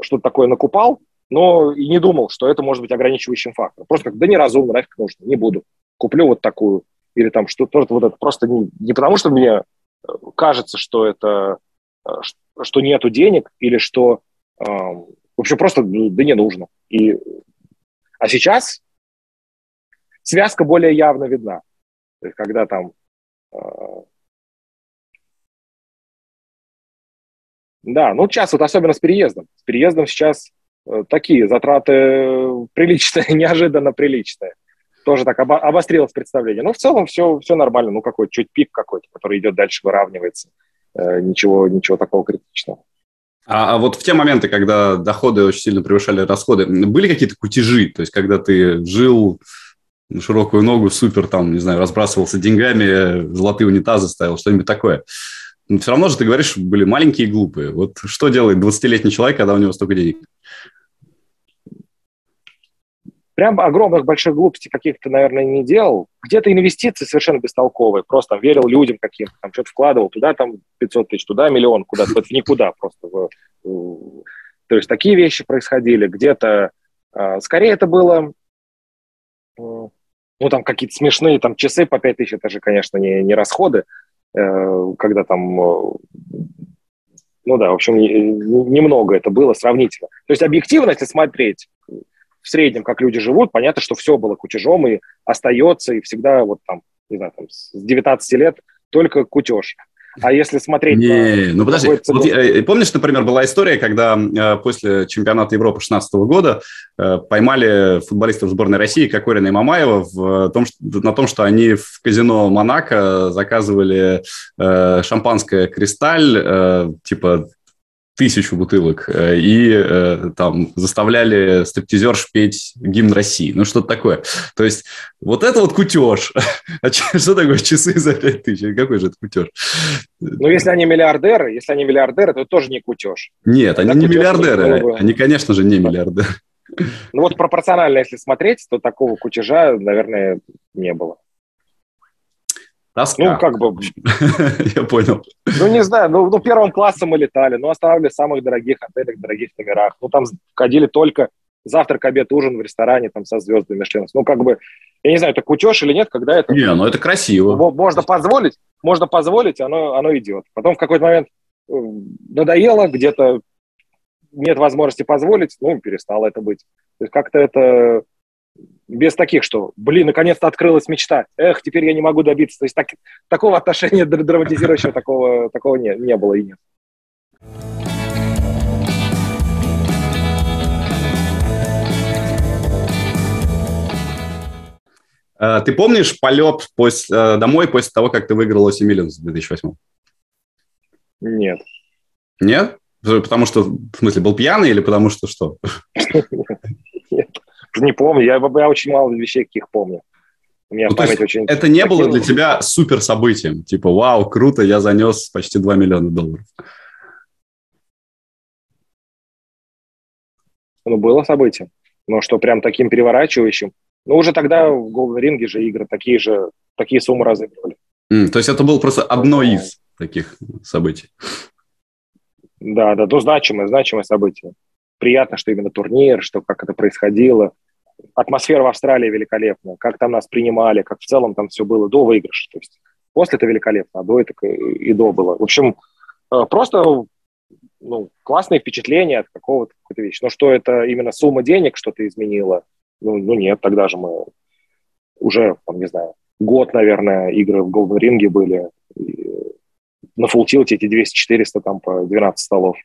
что-то такое накупал, но и не думал, что это может быть ограничивающим фактором. Просто как, да неразумно, нафиг нужно, не буду. Куплю вот такую. Или там что-то вот это. Просто не, не потому, что мне э, кажется, что это, э, что нету денег, или что э, в общем, просто да не нужно. И, а сейчас связка более явно видна. То есть, когда там э, Да, ну сейчас вот особенно с переездом. С переездом сейчас э, такие затраты приличные, неожиданно приличные. Тоже так обо- обострилось представление. Но в целом все, все нормально. Ну какой чуть пик какой-то, который идет дальше, выравнивается. Э, ничего, ничего такого критичного. А, а вот в те моменты, когда доходы очень сильно превышали расходы, были какие-то кутежи? То есть, когда ты жил на широкую ногу, супер, там, не знаю, разбрасывался деньгами, золотые унитазы ставил, что-нибудь такое? Но все равно же, ты говоришь, были маленькие и глупые. Вот что делает 20-летний человек, когда у него столько денег? Прям огромных больших глупостей каких-то, наверное, не делал. Где-то инвестиции совершенно бестолковые. Просто там, верил людям каким-то, там что-то вкладывал. Туда там 500 тысяч, туда миллион, куда-то, вот в никуда просто. То есть такие вещи происходили. Где-то, э, скорее это было, ну там какие-то смешные там часы по 5 тысяч, это же, конечно, не, не расходы. Э, когда там ну да, в общем, немного это было сравнительно. То есть объективно, если смотреть, в среднем, как люди живут, понятно, что все было кутежом и остается, и всегда вот там, не знаю, там, с 19 лет только кутеж. А если смотреть... Не, на... ну подожди, вот, э, помнишь, например, была история, когда э, после чемпионата Европы 2016 года э, поймали футболистов сборной России Кокорина и Мамаева в том, что, на том, что они в казино Монако заказывали э, шампанское «Кристаль», э, типа тысячу бутылок э, и э, там заставляли стриптизерш петь гимн России. Ну, что-то такое. То есть вот это вот кутеж. А что такое часы за пять тысяч? Какой же это кутеж? Ну, если они миллиардеры, если они миллиардеры, то тоже не кутеж. Нет, они не миллиардеры. Они, конечно же, не миллиардеры. Ну, вот пропорционально, если смотреть, то такого кутежа, наверное, не было. Тоска. Ну, как бы... Я понял. Ну, не знаю, ну, ну, первым классом мы летали, ну, останавливали в самых дорогих отелях, дорогих номерах. Ну, там ходили только завтрак, обед, ужин в ресторане там со звездами Мишлен. Ну, как бы, я не знаю, это кутеж или нет, когда это... Не, ну, это красиво. Можно позволить, можно позволить, оно, оно идет. Потом в какой-то момент э, надоело, где-то нет возможности позволить, ну, перестало это быть. То есть как-то это без таких, что, блин, наконец-то открылась мечта, эх, теперь я не могу добиться. То есть так, такого отношения драматизирующего такого, такого не, не было и нет. А, ты помнишь полет после, э, домой после того, как ты выиграл Оси Миллионс в 2008? Нет. Нет? Потому что, в смысле, был пьяный или потому что что? Не помню, я, я очень мало вещей каких помню. У меня ну, память очень... Это не было для тебя супер событием? Типа, вау, круто, я занес почти 2 миллиона долларов. Ну, было событие. Но что прям таким переворачивающим. Ну, уже тогда в Ring же игры такие же, такие суммы разыгрывали. Mm, то есть это было просто одно из таких событий? Да, да, ну, значимое, значимое событие. Приятно, что именно турнир, что как это происходило атмосфера в Австралии великолепная, как там нас принимали, как в целом там все было до выигрыша. То есть после это великолепно, а до это и до было. В общем, э, просто ну, классные впечатления от какого-то какой-то вещи. Но что это именно сумма денег что-то изменила? Ну, ну нет, тогда же мы уже, там, не знаю, год, наверное, игры в Golden Ring были. На Tilt эти 200-400 там по 12 столов.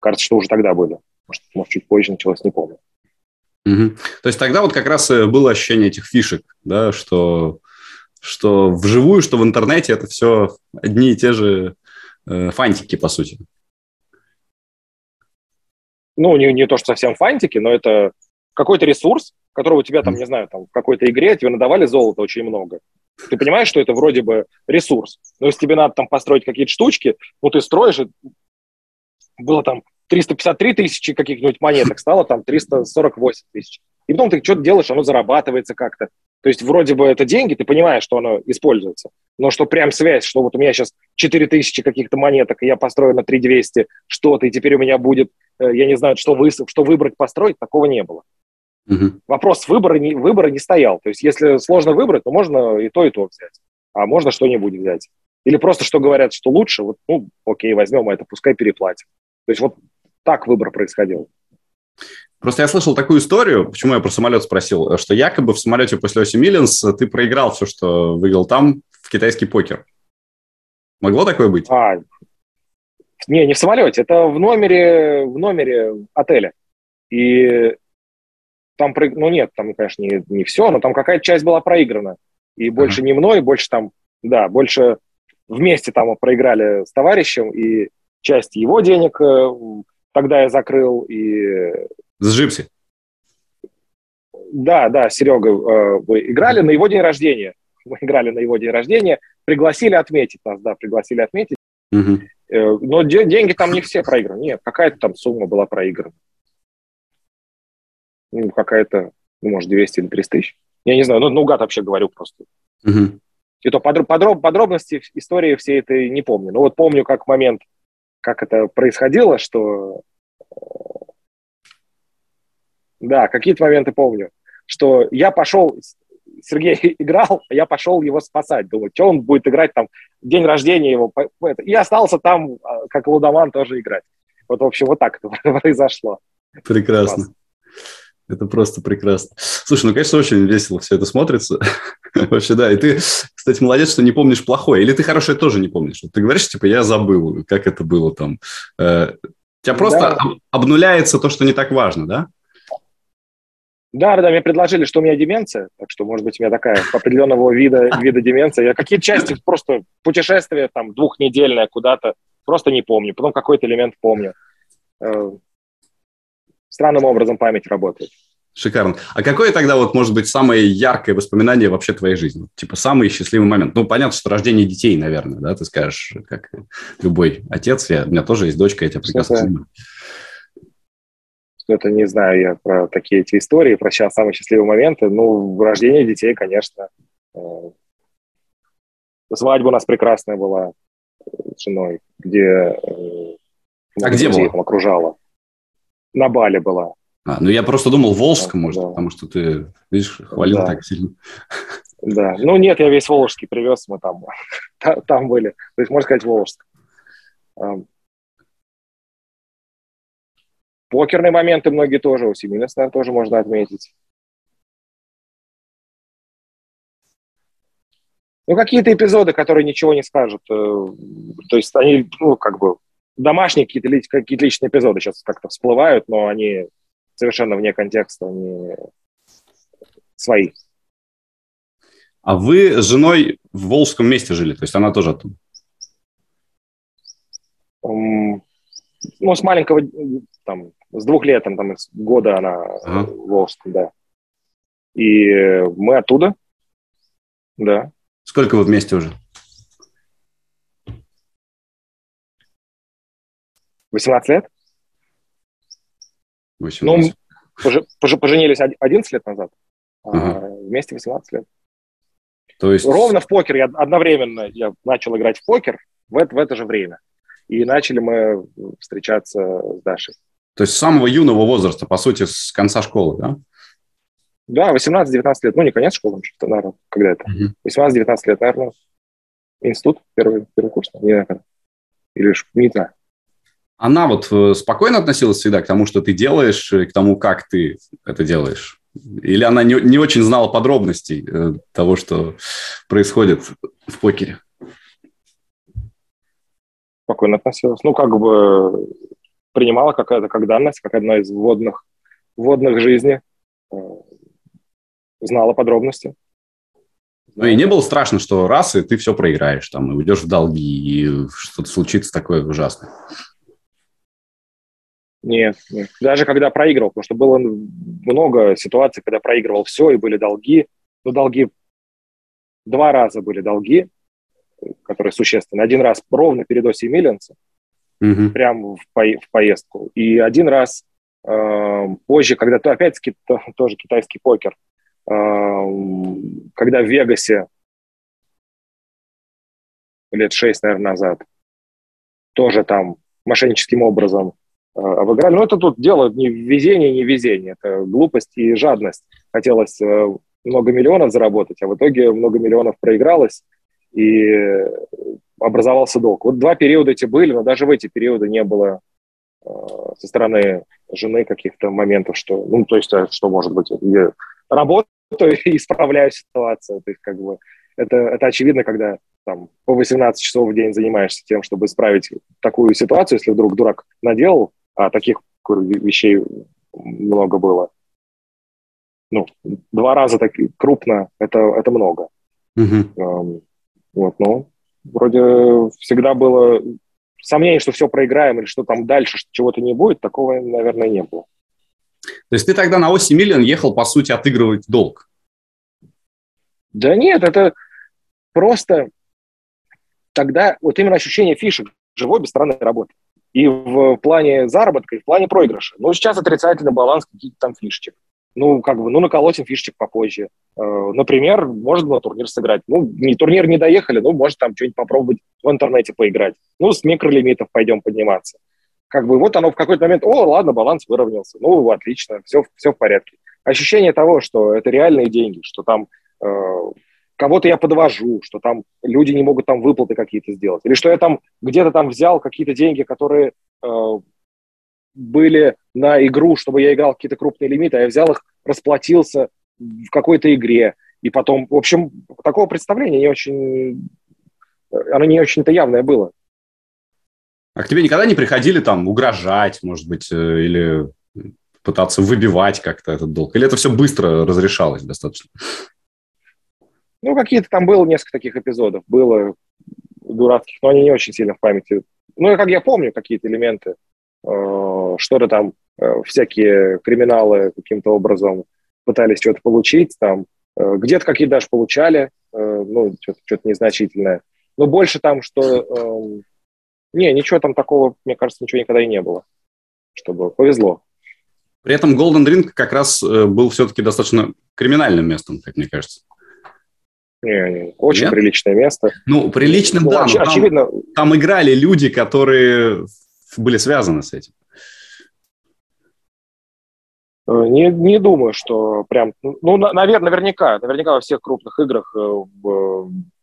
Кажется, что уже тогда были. Может, может чуть позже началось, не помню. Угу. То есть тогда вот как раз было ощущение этих фишек, да, что, что вживую, что в интернете это все одни и те же э, фантики, по сути. Ну, не, не то, что совсем фантики, но это какой-то ресурс, которого у тебя там, не знаю, там в какой-то игре тебе надавали золото очень много. Ты понимаешь, что это вроде бы ресурс. Но если тебе надо там построить какие-то штучки, ну, ты строишь, было там 353 тысячи каких-нибудь монеток, стало там 348 тысяч. И потом ты что-то делаешь, оно зарабатывается как-то. То есть вроде бы это деньги, ты понимаешь, что оно используется. Но что прям связь, что вот у меня сейчас 4 тысячи каких-то монеток, и я построю на 3200 что-то, и теперь у меня будет, э, я не знаю, что, вы, что выбрать, построить, такого не было. Угу. Вопрос выбора не, выбора не стоял. То есть если сложно выбрать, то можно и то, и то взять. А можно что-нибудь взять. Или просто что говорят, что лучше, вот, ну, окей, возьмем это, пускай переплатим. То есть вот так выбор происходил. Просто я слышал такую историю, почему я про самолет спросил, что якобы в самолете после Оси Миллинс ты проиграл все, что выиграл там, в китайский покер. Могло такое быть? А, не, не в самолете, это в номере, в номере отеля. И там, ну нет, там, конечно, не, не все, но там какая-то часть была проиграна. И больше uh-huh. не мной, больше там, да, больше вместе там проиграли с товарищем, и часть его денег э, тогда я закрыл и... С Джипси? Да, да, Серега, э, вы играли на его день рождения. Мы играли на его день рождения, пригласили отметить нас, да, пригласили отметить. Угу. Но деньги там не все проиграны. Нет, какая-то там сумма была проиграна. Ну, какая-то, ну, может, 200 или 300 тысяч. Я не знаю, ну, наугад вообще говорю просто. Угу. И то подроб, подроб, подробности истории всей этой не помню. Но вот помню, как момент, как это происходило, что... Э, да, какие-то моменты помню. Что я пошел, Сергей играл, а я пошел его спасать. Думаю, что он будет играть там, день рождения его. И остался там, а, как Лудоман, тоже играть. Вот, в общем, вот так это произошло. Прекрасно. Это просто прекрасно. Слушай, ну, конечно, очень весело все это смотрится. Вообще, да. И ты, кстати, молодец, что не помнишь плохое. Или ты хорошее тоже не помнишь. Ты говоришь, типа, я забыл, как это было там. Э, тебя просто да. обнуляется то, что не так важно, да? Да, да, мне предложили, что у меня деменция, так что, может быть, у меня такая определенного вида, вида деменция. Я какие части просто путешествия там двухнедельное куда-то просто не помню, потом какой-то элемент помню. Странным образом память работает. Шикарно. А какое тогда вот может быть самое яркое воспоминание вообще твоей жизни? Типа самый счастливый момент. Ну, понятно, что рождение детей, наверное, да, ты скажешь, как любой отец. Я, у меня тоже есть дочка, я тебя прекрасно понимаю. Это не знаю я про такие эти истории, про сейчас самые счастливые моменты. Ну, рождение детей, конечно. Э, свадьба у нас прекрасная была с женой, где э, а где была? там окружала. На Бале была. А, ну я просто думал Волжском, может, да. потому что ты, видишь, хвалил да. так сильно. Да, ну нет, я весь Волжский привез, мы там, там были. То есть, можно сказать, Волжск. Покерные моменты многие тоже, у Семинес, наверное, тоже можно отметить. Ну, какие-то эпизоды, которые ничего не скажут. Э, то есть они, ну, как бы, домашние какие-то какие личные эпизоды сейчас как-то всплывают, но они совершенно вне контекста, они свои. А вы с женой в Волжском месте жили, то есть она тоже оттуда? Um, ну, с маленького, там, с двух лет, там, там с года она ага. в Волжском, да. И мы оттуда, да. Сколько вы вместе уже? 18 лет. 18. Ну, поженились 11 лет назад, ага. а вместе 18 лет. То есть... Ровно в покер. Я одновременно я начал играть в покер в это, в это же время. И начали мы встречаться с Дашей. То есть с самого юного возраста, по сути, с конца школы, да? Да, 18-19 лет. Ну, не конец школы, что-то, наверное, когда это. Угу. 18-19 лет, наверное. Институт, первый, первый курс, не знаю. Или не знаю. Она вот э, спокойно относилась всегда к тому, что ты делаешь, к тому, как ты это делаешь? Или она не, не очень знала подробностей э, того, что происходит в покере? Спокойно относилась. Ну, как бы принимала как это как данность, как одна из вводных, вводных жизни. Э, знала подробности. Ну и не было страшно, что раз, и ты все проиграешь, там, и уйдешь в долги, и что-то случится такое ужасное. Нет, нет. Даже когда проигрывал, потому что было много ситуаций, когда проигрывал все, и были долги. Ну, долги... Два раза были долги, которые существенны. Один раз ровно перед Оси Миллинса, угу. прямо в, по... в поездку. И один раз э, позже, когда, то, опять-таки, то, тоже китайский покер, э, когда в Вегасе лет шесть, наверное, назад, тоже там мошенническим образом обыграли. Но это тут дело не везение, не везение, это глупость и жадность. Хотелось э, много миллионов заработать, а в итоге много миллионов проигралось, и образовался долг. Вот два периода эти были, но даже в эти периоды не было э, со стороны жены каких-то моментов, что, ну, то есть, что может быть, я работаю и исправляю ситуацию, то есть, как бы, это, это очевидно, когда там, по 18 часов в день занимаешься тем, чтобы исправить такую ситуацию, если вдруг дурак наделал, а таких вещей много было. Ну, два раза так крупно, это, это много. Угу. Вот, ну, вроде всегда было сомнение, что все проиграем или что там дальше чего-то не будет, такого, наверное, не было. То есть ты тогда на оси Миллион ехал, по сути, отыгрывать долг? Да нет, это просто тогда вот именно ощущение фишек живой без странной работы. И в плане заработка, и в плане проигрыша. Ну, сейчас отрицательный баланс каких-то там фишечек. Ну, как бы, ну, наколотим фишечек попозже. Э, например, может было турнир сыграть. Ну, не, турнир не доехали, ну, может там что-нибудь попробовать в интернете поиграть. Ну, с микролимитов пойдем подниматься. Как бы вот оно в какой-то момент, о, ладно, баланс выровнялся. Ну, отлично, все, все в порядке. Ощущение того, что это реальные деньги, что там э, кого-то я подвожу, что там люди не могут там выплаты какие-то сделать, или что я там где-то там взял какие-то деньги, которые э, были на игру, чтобы я играл какие-то крупные лимиты, а я взял их, расплатился в какой-то игре, и потом, в общем, такого представления не очень, оно не очень-то явное было. А к тебе никогда не приходили там угрожать, может быть, э, или пытаться выбивать как-то этот долг? Или это все быстро разрешалось достаточно? Ну, какие-то там было несколько таких эпизодов, было дурацких, но они не очень сильно в памяти. Ну, как я помню какие-то элементы, э, что-то там, э, всякие криминалы каким-то образом пытались что-то получить, там, э, где-то какие-то даже получали, э, ну, что-то, что-то незначительное. Но больше там, что... Э, не, ничего там такого, мне кажется, ничего никогда и не было, чтобы повезло. При этом Golden Ring как раз э, был все-таки достаточно криминальным местом, как мне кажется. Не, не, очень Нет? приличное место. Ну, приличным, ну, да. Оч- там, очевидно. Там играли люди, которые были связаны с этим. Э, не, не думаю, что прям... Ну, наверное, наверняка. Наверняка во всех крупных играх... Э,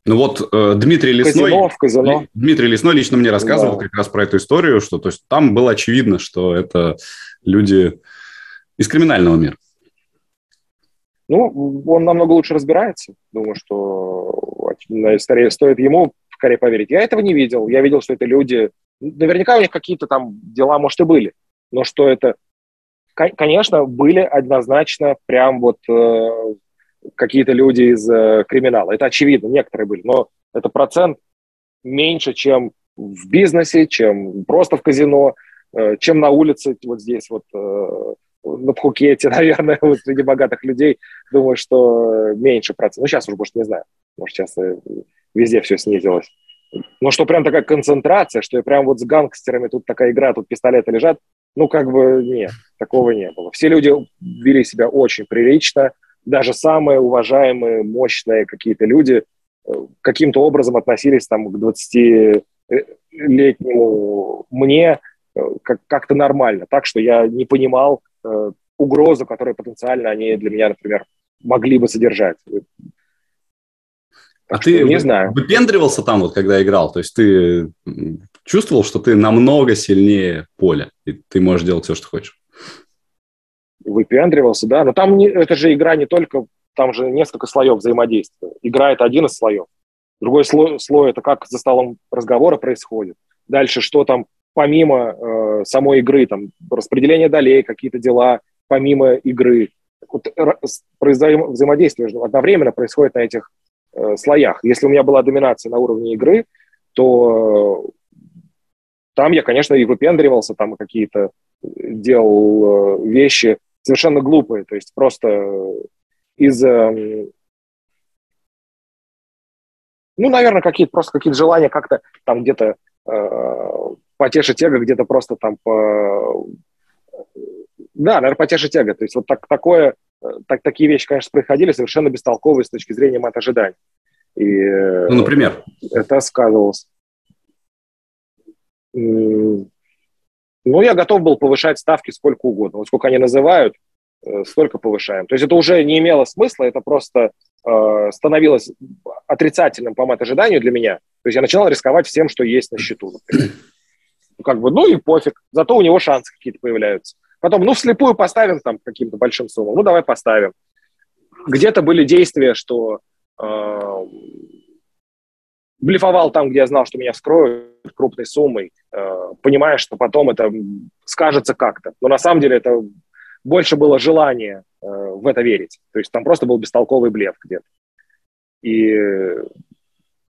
ну вот э, Дмитрий Лесной... Казино, в казино. Дмитрий Лесной лично мне рассказывал да. как раз про эту историю, что то есть, там было очевидно, что это люди из криминального мира. Ну, он намного лучше разбирается. Думаю, что скорее стоит ему скорее поверить. Я этого не видел. Я видел, что это люди... Наверняка у них какие-то там дела, может, и были. Но что это... Конечно, были однозначно прям вот э, какие-то люди из э, криминала. Это очевидно, некоторые были. Но это процент меньше, чем в бизнесе, чем просто в казино, э, чем на улице вот здесь вот э, на Пхукете, наверное, вот среди богатых людей, думаю, что меньше процентов. Ну, сейчас уже, может, не знаю. Может, сейчас э, везде все снизилось. Но что прям такая концентрация, что я прям вот с гангстерами тут такая игра, тут пистолеты лежат, ну, как бы нет, такого не было. Все люди вели себя очень прилично, даже самые уважаемые, мощные какие-то люди э, каким-то образом относились там к 20-летнему мне э, как- как-то нормально, так что я не понимал, э, угрозу, которую потенциально они для меня, например, могли бы содержать. А так ты не знаю. выпендривался там, вот, когда играл? То есть ты чувствовал, что ты намного сильнее поля, и ты можешь делать все, что хочешь? Выпендривался, да. Но там не, это же игра не только... Там же несколько слоев взаимодействия. Игра – это один из слоев. Другой слой, слой – это как за столом разговора происходит. Дальше, что там помимо э, самой игры, там, распределение долей, какие-то дела, помимо игры, вот, взаим, взаимодействие одновременно происходит на этих э, слоях. Если у меня была доминация на уровне игры, то э, там я, конечно, и выпендривался, там какие-то э, делал э, вещи совершенно глупые, то есть просто из... Э, ну, наверное, какие-то просто какие-то желания как-то там где-то э, потешить эго где-то просто там по... Да, наверное, потешить эго. То есть вот так, такое, так, такие вещи, конечно, происходили совершенно бестолковые с точки зрения мат-ожиданий. И ну, например? Это сказывалось. Ну, я готов был повышать ставки сколько угодно. Вот сколько они называют, э, столько повышаем. То есть это уже не имело смысла, это просто э, становилось отрицательным по мат-ожиданию для меня. То есть я начинал рисковать всем, что есть на счету, например. Ну, как бы, ну и пофиг, зато у него шансы какие-то появляются. Потом, ну, вслепую поставим там каким-то большим суммам, ну, давай поставим. Где-то были действия, что э, блефовал там, где я знал, что меня вскроют крупной суммой, э, понимая, что потом это скажется как-то. Но на самом деле это больше было желание э, в это верить. То есть там просто был бестолковый блеф где-то. И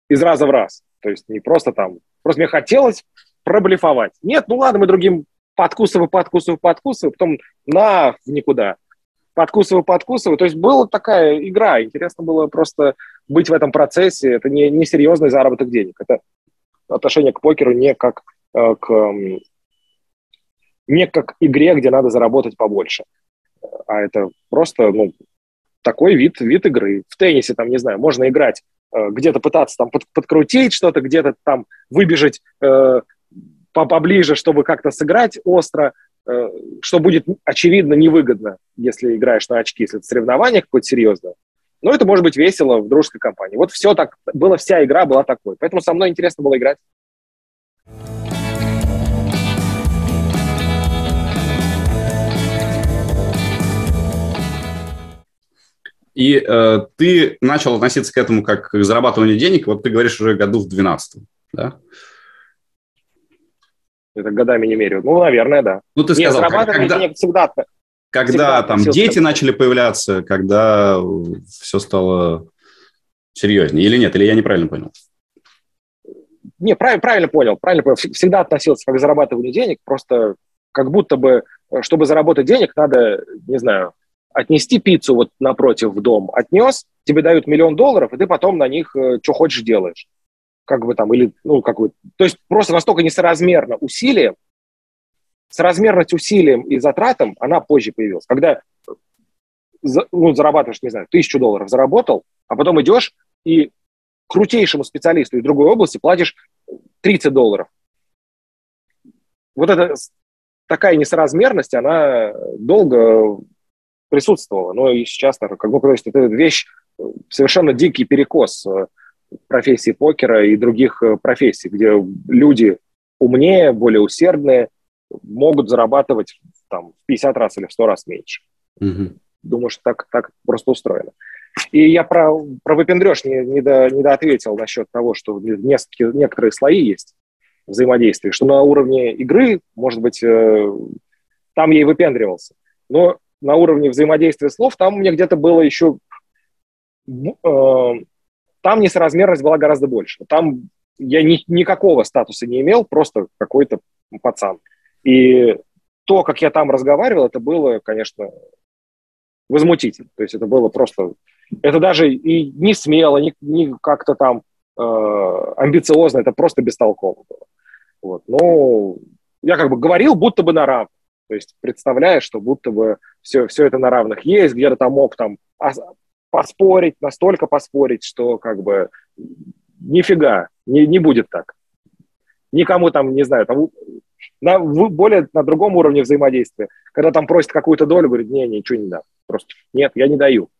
из раза в раз. То есть не просто там... Просто мне хотелось проблефовать. Нет, ну ладно, мы другим подкусываю, подкусываю, подкусываю, потом на никуда. Подкусываю, подкусываю. То есть была такая игра. Интересно было просто быть в этом процессе. Это не, не серьезный заработок денег. Это отношение к покеру не как э, к не как игре, где надо заработать побольше, а это просто ну, такой вид, вид игры. В теннисе, там, не знаю, можно играть, э, где-то пытаться там под, подкрутить что-то, где-то там выбежать э, поближе, чтобы как-то сыграть остро, э, что будет, очевидно, невыгодно, если играешь на очки, если это соревнование какое-то серьезное. Но это может быть весело в дружеской компании. Вот все так, было, вся игра была такой. Поэтому со мной интересно было играть. И э, ты начал относиться к этому как к зарабатыванию денег, вот ты говоришь уже году в 12 да? Это годами не меряют. Ну, наверное, да. Ну, ты сказал, Нет, когда, денег всегда, когда всегда там дети начали появляться, когда все стало серьезнее, или нет, или я неправильно понял? Не, правильно, правильно понял, правильно понял. Всегда относился как к зарабатыванию денег, просто как будто бы, э, чтобы заработать денег, надо, не знаю, отнести пиццу вот напротив в дом, отнес, тебе дают миллион долларов, и ты потом на них э, что хочешь делаешь. Как бы там, или, ну, как бы, то есть просто настолько несоразмерно усилием, соразмерность усилием и затратам, она позже появилась. Когда ну, зарабатываешь, не знаю, тысячу долларов заработал, а потом идешь и крутейшему специалисту из другой области платишь 30 долларов. Вот эта такая несоразмерность, она долго присутствовала. Но и сейчас, как бы, то есть это вещь, совершенно дикий перекос э, профессии покера и других э, профессий, где люди умнее, более усердные, могут зарабатывать там, в 50 раз или в 100 раз меньше. Угу. Думаю, что так, так просто устроено. И я про, про выпендреж не, не, до, не доответил насчет того, что несколько, некоторые слои есть взаимодействия, что на уровне игры, может быть, э, там я и выпендривался. Но на уровне взаимодействия слов, там у меня где-то было еще... Э, там несоразмерность была гораздо больше. Там я ни, никакого статуса не имел, просто какой-то пацан. И то, как я там разговаривал, это было, конечно, возмутительно. То есть это было просто... Это даже и не смело, не, не как-то там э, амбициозно, это просто бестолково было. Вот. Но я как бы говорил, будто бы на равных. То есть представляешь, что будто бы все, все это на равных есть, где-то там мог там поспорить, настолько поспорить, что как бы нифига, не, не будет так. Никому там, не знаю, там на более на другом уровне взаимодействия, когда там просит какую-то долю, говорит, не, ничего не дам. Просто нет, я не даю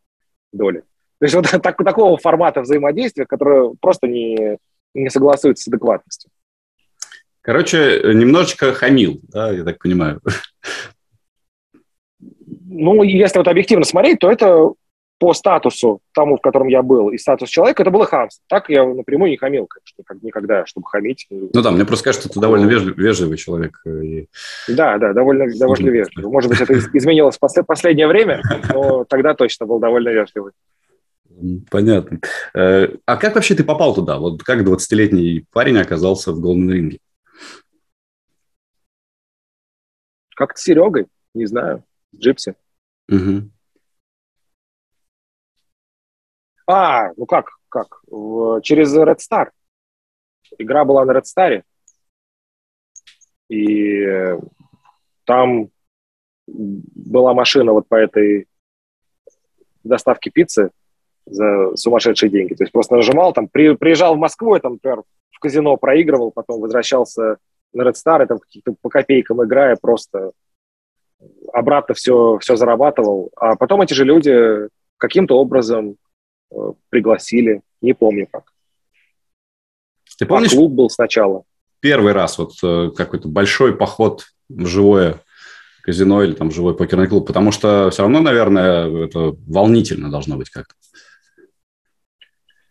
доли. То есть вот так, такого формата взаимодействия, которое просто не, не согласуется с адекватностью. Короче, немножечко хамил, да, я так понимаю. Ну, если вот объективно смотреть, то это по статусу тому, в котором я был, и статус человека, это было хамство. Так я напрямую не хамил, конечно, как никогда, чтобы хамить. Ну да, мне просто кажется, что ты довольно вежливый, вежливый человек. Э, и... Да, да, довольно, довольно вежливый. Может быть, это изменилось в последнее время, но тогда точно был довольно вежливый. Понятно. Э, а как вообще ты попал туда? Вот как 20-летний парень оказался в голден ринге? Как-то с Серегой, не знаю, с Джипси. Угу. А, ну как, как? В, через Red Star. Игра была на Red Star. И там была машина вот по этой доставке пиццы за сумасшедшие деньги. То есть просто нажимал, там, при, приезжал в Москву, я там, например, в казино проигрывал, потом возвращался на Red Star, там каких-то по копейкам играя, просто обратно все, все зарабатывал. А потом эти же люди каким-то образом пригласили, не помню как. Ты помнишь? А клуб был сначала. Первый раз вот э, какой-то большой поход в живое казино или там живой покерный клуб, потому что все равно, наверное, это волнительно должно быть как-то.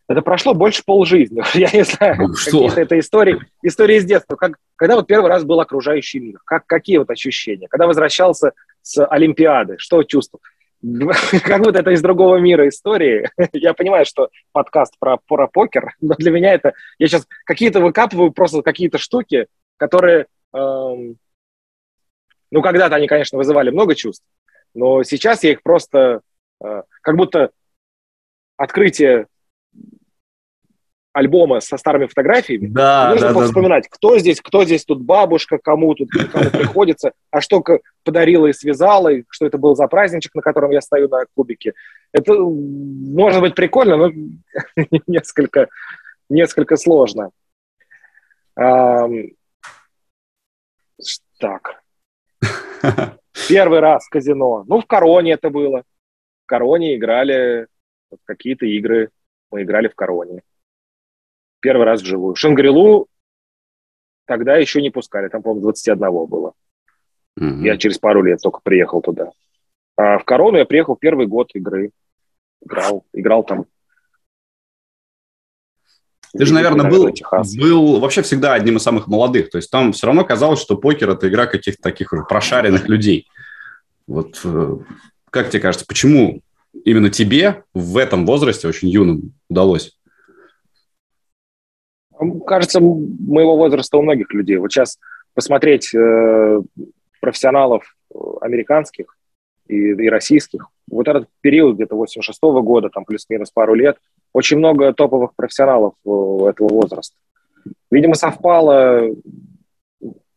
Это прошло больше полжизни. Я не знаю, ну, какие-то это истории, истории из детства. Как, когда вот первый раз был окружающий мир, как, какие вот ощущения? Когда возвращался с Олимпиады, что чувствовал? Как будто это из другого мира истории. Я понимаю, что подкаст про, про покер, но для меня это... Я сейчас какие-то выкапываю просто какие-то штуки, которые... Эм, ну, когда-то они, конечно, вызывали много чувств, но сейчас я их просто... Э, как будто открытие альбома со старыми фотографиями. Да, нужно да, вспоминать, да. кто здесь, кто здесь тут бабушка, кому тут кому приходится, а что подарила и связала, и что это был за праздничек, на котором я стою на кубике. Это может быть прикольно, но несколько, несколько сложно. Так. Первый раз казино. Ну, в Короне это было. В Короне играли какие-то игры. Мы играли в Короне. Первый раз вживую. Шангрилу тогда еще не пускали. Там, по-моему, 21 было. Mm-hmm. Я через пару лет только приехал туда. А в Корону я приехал первый год игры. Играл, играл там ты же, наверное, был, был вообще всегда одним из самых молодых. То есть там все равно казалось, что покер – это игра каких-то таких уже прошаренных людей. Вот э, как тебе кажется, почему именно тебе в этом возрасте, очень юным, удалось? Кажется, моего возраста у многих людей. Вот сейчас посмотреть э, профессионалов э, американских и, и российских, вот этот период где-то 86 -го года, там плюс-минус пару лет, очень много топовых профессионалов э, этого возраста. Видимо, совпало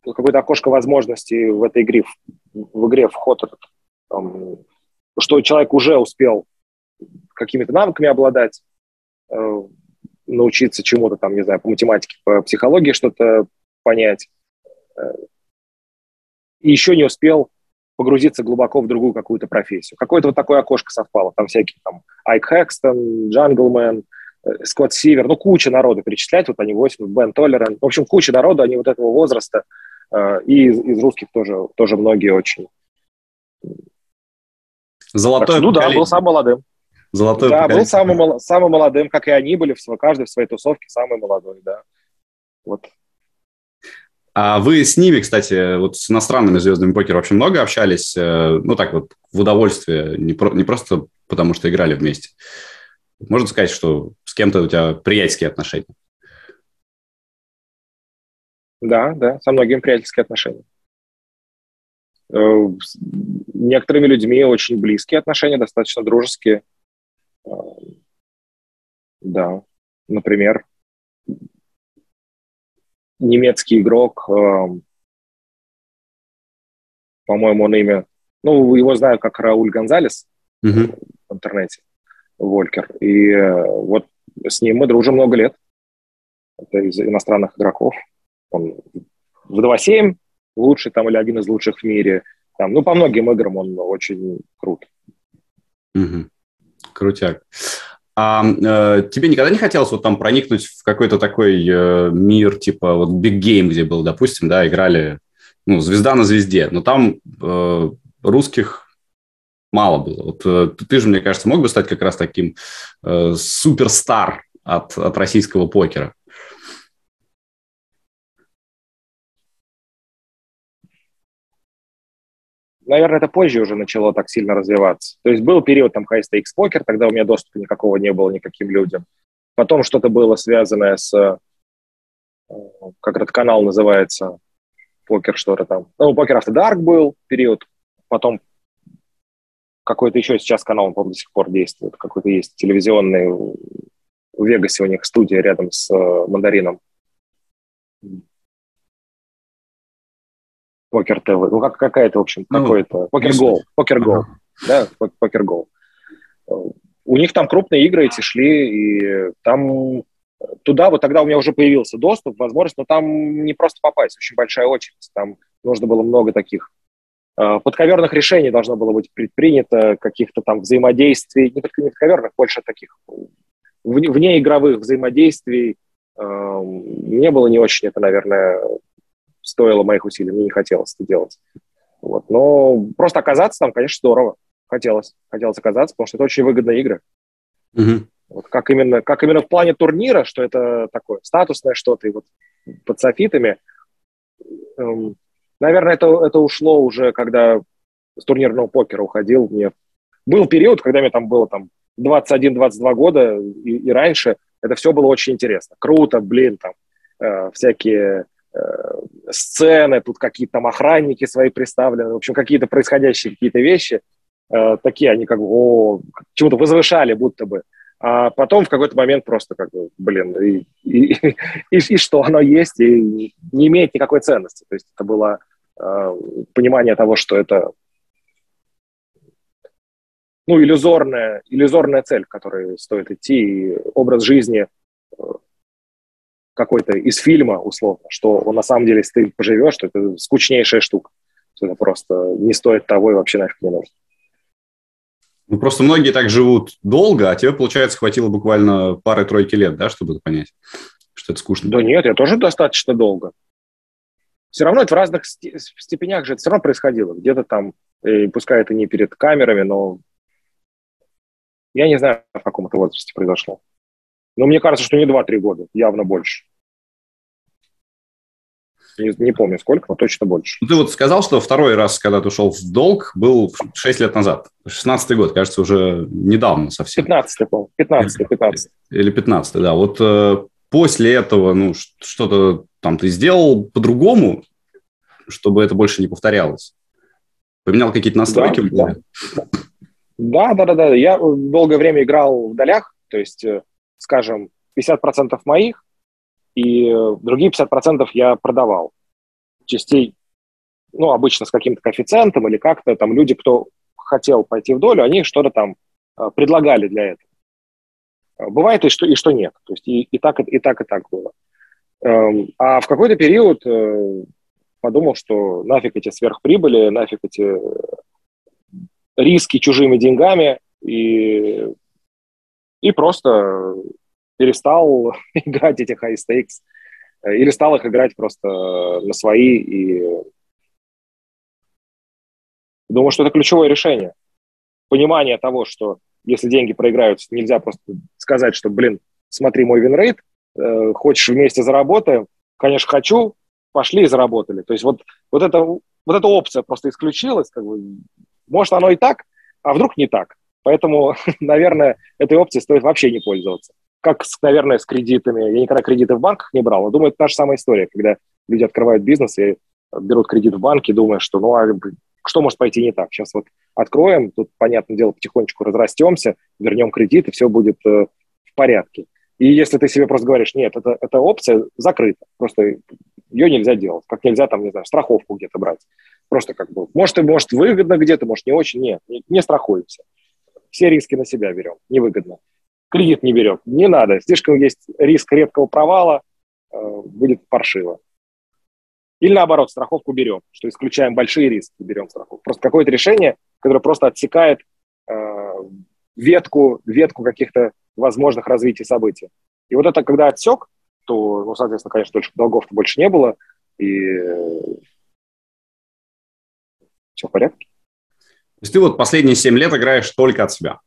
какое-то окошко возможностей в этой игре, в, игре вход этот, там, что человек уже успел какими-то навыками обладать, э, научиться чему-то там, не знаю, по математике, по психологии что-то понять, э, и еще не успел погрузиться глубоко в другую какую-то профессию. Какое-то вот такое окошко совпало. Там всякие там Айк Хэкстон, Джанглмен, Скотт Сивер, ну, куча народу перечислять, вот они 8, Бен Толлеран. В общем, куча народу, они вот этого возраста, э, и из, из русских тоже, тоже многие очень. Золотой Ну да, был самым молодым. Золотой да, был самым, самым молодым, как и они были, в, каждый в своей тусовке самый молодой, да. Вот а вы с ними, кстати, вот с иностранными звездами покера вообще много общались? Э, ну, так вот, в удовольствие, не, про, не просто потому, что играли вместе. Можно сказать, что с кем-то у тебя приятельские отношения? Да, да, со многими приятельские отношения. Э, с некоторыми людьми очень близкие отношения, достаточно дружеские. Э, да, например, немецкий игрок, э, по-моему, он имя, ну, его знают как Рауль Гонзалес mm-hmm. в интернете, Волькер. И э, вот с ним мы дружим много лет. Это из иностранных игроков. Он в 2.7 лучший там или один из лучших в мире. Там, ну, по многим играм он очень крут. Угу. Крутяк. А э, тебе никогда не хотелось вот там проникнуть в какой-то такой э, мир, типа вот Big Game, где был, допустим, да, играли, ну, звезда на звезде, но там э, русских мало было. Вот э, ты же, мне кажется, мог бы стать как раз таким э, суперстар от, от российского покера. Наверное, это позже уже начало так сильно развиваться. То есть был период там High Stakes Poker, тогда у меня доступа никакого не было никаким людям. Потом что-то было связанное с, э, как этот канал называется, покер что-то там. Ну, покер After Dark был период, потом какой-то еще сейчас канал, он, по-моему, до сих пор действует, какой-то есть телевизионный в Вегасе у них студия рядом с э, Мандарином. Покер ТВ, ну как, какая-то, в общем, ну, какой-то, PokerGO, PokerGO, да, PokerGO. У них там крупные игры эти шли, и там туда вот тогда у меня уже появился доступ, возможность, но там не просто попасть, очень большая очередь, там нужно было много таких э, подковерных решений должно было быть предпринято, каких-то там взаимодействий, не только не подковерных, больше таких вне игровых взаимодействий. Мне было не очень это, наверное, стоило моих усилий, мне не хотелось это делать. Вот. Но просто оказаться там, конечно, здорово. Хотелось. Хотелось оказаться, потому что это очень выгодные игры. Угу. Вот как именно, как именно в плане турнира, что это такое статусное что-то, и вот под софитами. Эм, наверное, это, это ушло уже, когда с турнирного покера уходил. Мне был период, когда мне там было там 21-22 года и, и раньше. Это все было очень интересно. Круто, блин, там э, всякие сцены, тут какие-то там охранники свои представлены, в общем, какие-то происходящие какие-то вещи, э, такие они как бы о, чему-то возвышали будто бы А потом в какой-то момент просто как бы, блин, и, и, и, и что оно есть, и не имеет никакой ценности. То есть это было э, понимание того, что это ну, иллюзорная, иллюзорная цель, к которой стоит идти, и образ жизни э, какой-то из фильма, условно, что он на самом деле, если ты поживешь, то это скучнейшая штука. Это просто не стоит того и вообще нафиг не нужно. Ну, просто многие так живут долго, а тебе, получается, хватило буквально пары-тройки лет, да, чтобы это понять, что это скучно? Да нет, я тоже достаточно долго. Все равно это в разных степенях же это все равно происходило. Где-то там, и пускай это не перед камерами, но я не знаю, в каком это возрасте произошло. Но мне кажется, что не 2-3 года, явно больше. Не, не помню сколько, но точно больше. Ты вот сказал, что второй раз, когда ты ушел в долг, был 6 лет назад. 16-й год, кажется, уже недавно совсем. 15-й, по 15 15 Или 15 да. Вот э, после этого, ну, что-то там ты сделал по-другому, чтобы это больше не повторялось? Поменял какие-то настройки? Да, да. Да, да, да, да. Я долгое время играл в долях, то есть, э, скажем, 50% моих, и э, другие 50% я продавал. Частей, ну, обычно с каким-то коэффициентом или как-то там люди, кто хотел пойти в долю, они что-то там э, предлагали для этого. Бывает и что, и что нет. То есть и, и, так, и так, и так было. Эм, а в какой-то период подумал, что нафиг эти сверхприбыли, нафиг эти риски чужими деньгами и, и просто перестал играть эти high stakes или стал их играть просто на свои и думаю, что это ключевое решение. Понимание того, что если деньги проиграются, нельзя просто сказать, что, блин, смотри мой винрейт, э, хочешь вместе заработаем? Конечно, хочу, пошли и заработали. То есть вот, вот, это, вот эта опция просто исключилась, как бы может, оно и так, а вдруг не так. Поэтому, наверное, этой опцией стоит вообще не пользоваться. Как, наверное, с кредитами. Я никогда кредиты в банках не брал. Но думаю, это та же самая история, когда люди открывают бизнес и берут кредит в банке, думая, что ну а что может пойти не так? Сейчас вот откроем, тут, понятное дело, потихонечку разрастемся, вернем кредит, и все будет э, в порядке. И если ты себе просто говоришь, нет, это, эта опция закрыта, просто ее нельзя делать, как нельзя там, не знаю, страховку где-то брать. Просто как бы, может, и может выгодно где-то, может, не очень. Нет, не, не страхуемся. Все риски на себя берем, невыгодно. Кредит не берем, не надо. Слишком есть риск редкого провала, э, будет паршиво. Или наоборот, страховку берем, что исключаем большие риски, берем страховку. Просто какое-то решение, которое просто отсекает э, ветку, ветку каких-то возможных развитий событий. И вот это, когда отсек, то, ну, соответственно, конечно, дольше долгов-то больше не было, и все в порядке. То есть ты вот последние 7 лет играешь только от себя?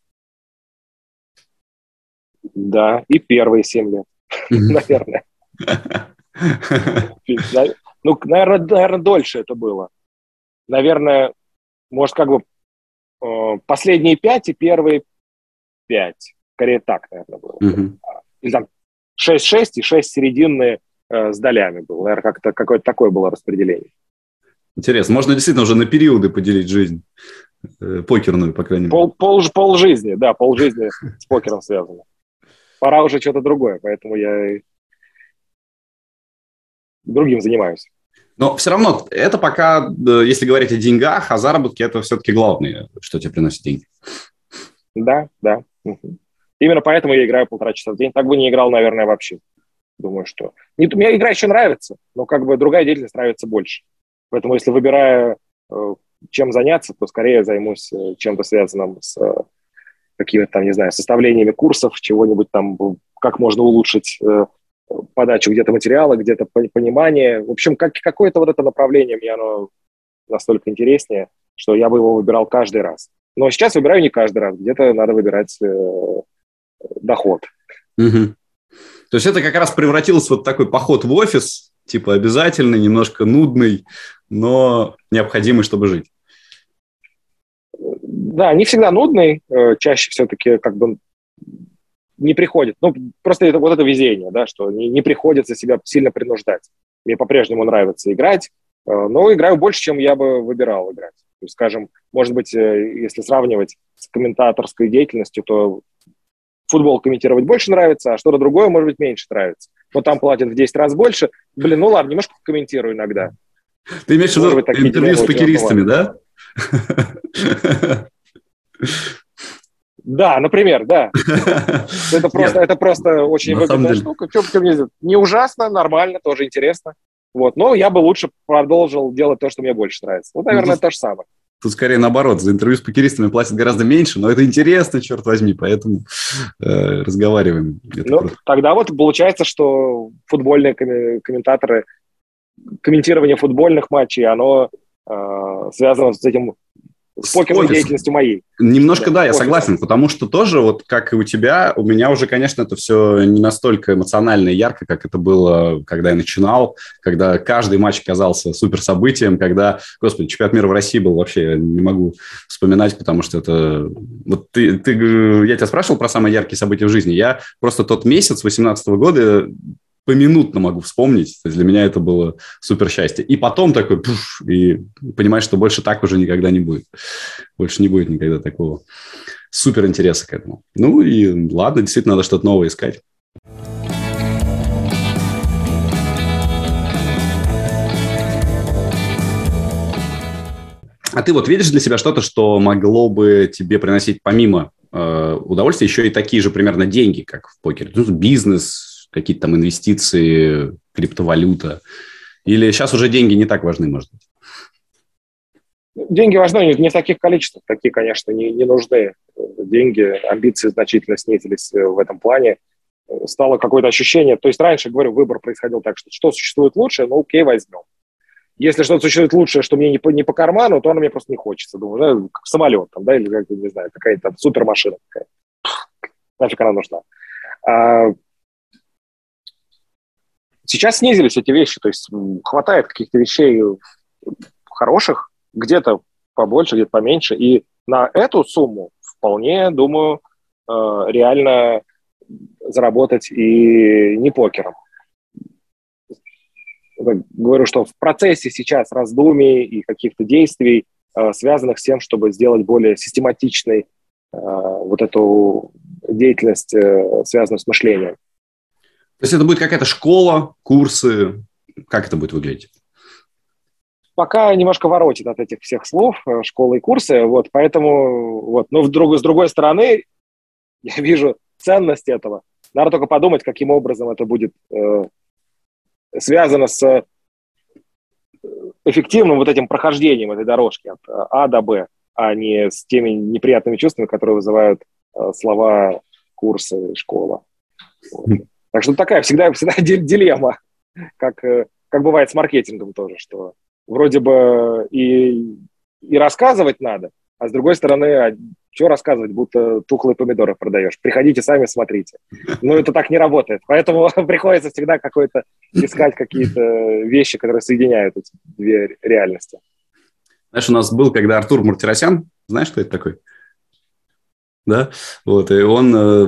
Да, и первые 7 лет, наверное. Ну, наверное, наверное, дольше это было. Наверное, может, как бы э, последние 5 и первые 5. Скорее так, наверное, было. Или там 6-6 и 6 серединные э, с долями было. Наверное, как-то какое-то такое было распределение. Интересно. Можно действительно уже на периоды поделить жизнь. Э, покерную, по крайней мере. Пол, пол, пол жизни, да, пол жизни с покером связано. Пора уже что-то другое, поэтому я другим занимаюсь. Но все равно это пока, если говорить о деньгах, о заработке, это все-таки главное, что тебе приносит деньги. Да, да. Именно поэтому я играю полтора часа в день. Так бы не играл, наверное, вообще. Думаю, что... Не, мне игра еще нравится, но как бы другая деятельность нравится больше. Поэтому если выбираю, э, чем заняться, то скорее займусь э, чем-то связанным с э, какими-то там, не знаю, составлениями курсов, чего-нибудь там, как можно улучшить подачу где-то материала, где-то понимание. В общем, как, какое-то вот это направление мне оно настолько интереснее, что я бы его выбирал каждый раз. Но сейчас выбираю не каждый раз, где-то надо выбирать э, доход. Угу. То есть это как раз превратилось в вот такой поход в офис, типа обязательный, немножко нудный, но необходимый, чтобы жить. Да, не всегда нудный, э, чаще все-таки как бы не приходит. Ну, просто это вот это везение, да, что не, не приходится себя сильно принуждать. Мне по-прежнему нравится играть, э, но играю больше, чем я бы выбирал играть. То есть, скажем, может быть, э, если сравнивать с комментаторской деятельностью, то футбол комментировать больше нравится, а что-то другое, может быть, меньше нравится. Но там платят в 10 раз больше. Блин, ну ладно, немножко комментирую иногда. Ты имеешь в виду интервью с покеристами, да? Да, например, да. Это просто, это просто очень выгодная штука. Не ужасно, нормально, тоже интересно. Вот. Но я бы лучше продолжил делать то, что мне больше нравится. Вот, наверное, то же самое. Тут скорее наоборот, за интервью с покеристами платят гораздо меньше, но это интересно, черт возьми, поэтому э, разговариваем. Это ну, тогда вот получается, что футбольные комментаторы, комментирование футбольных матчей, оно э, связано с этим с покерной деятельностью моей. Немножко да, да я согласен, потому что тоже, вот как и у тебя, у меня уже, конечно, это все не настолько эмоционально и ярко, как это было, когда я начинал, когда каждый матч казался супер событием, когда, господи, чемпионат мира в России был вообще, я не могу вспоминать, потому что это... Вот ты, ты, я тебя спрашивал про самые яркие события в жизни, я просто тот месяц 18 года поминутно могу вспомнить. То есть для меня это было супер счастье. И потом такой, пуф, и понимаешь, что больше так уже никогда не будет. Больше не будет никогда такого супер интереса к этому. Ну и ладно, действительно надо что-то новое искать. А ты вот видишь для себя что-то, что могло бы тебе приносить помимо э, удовольствия еще и такие же примерно деньги, как в покере? Ну, бизнес, какие-то там инвестиции, криптовалюта? Или сейчас уже деньги не так важны, может быть? Деньги важны не в таких количествах, такие, конечно, не, не нужны. Деньги, амбиции значительно снизились в этом плане. Стало какое-то ощущение, то есть раньше, говорю, выбор происходил так, что что существует лучше, ну окей, возьмем. Если что-то существует лучшее, что мне не по, не по карману, то оно мне просто не хочется. Думаю, да, как самолет там, да, или, не знаю, какая-то супермашина какая Нафиг она нужна. А, Сейчас снизились эти вещи, то есть хватает каких-то вещей хороших, где-то побольше, где-то поменьше, и на эту сумму вполне, думаю, э, реально заработать и не покером. Говорю, что в процессе сейчас раздумий и каких-то действий, э, связанных с тем, чтобы сделать более систематичной э, вот эту деятельность, связанную с мышлением. То есть это будет какая-то школа, курсы? Как это будет выглядеть? Пока немножко воротит от этих всех слов, э, школы и курсы, вот, поэтому, вот, но вдруг, с другой стороны, я вижу ценность этого. Надо только подумать, каким образом это будет э, связано с э, эффективным вот этим прохождением этой дорожки от э, А до Б, а не с теми неприятными чувствами, которые вызывают э, слова курсы, школа. Вот. Так что такая всегда, всегда дилемма, как, э, как бывает с маркетингом тоже, что вроде бы и, и рассказывать надо, а с другой стороны, а что рассказывать, будто тухлые помидоры продаешь. Приходите сами, смотрите. Но это так не работает. Поэтому приходится всегда какой-то искать какие-то вещи, которые соединяют эти две реальности. Знаешь, у нас был, когда Артур Мартиросян, знаешь, кто это такой? Да, вот, и он э,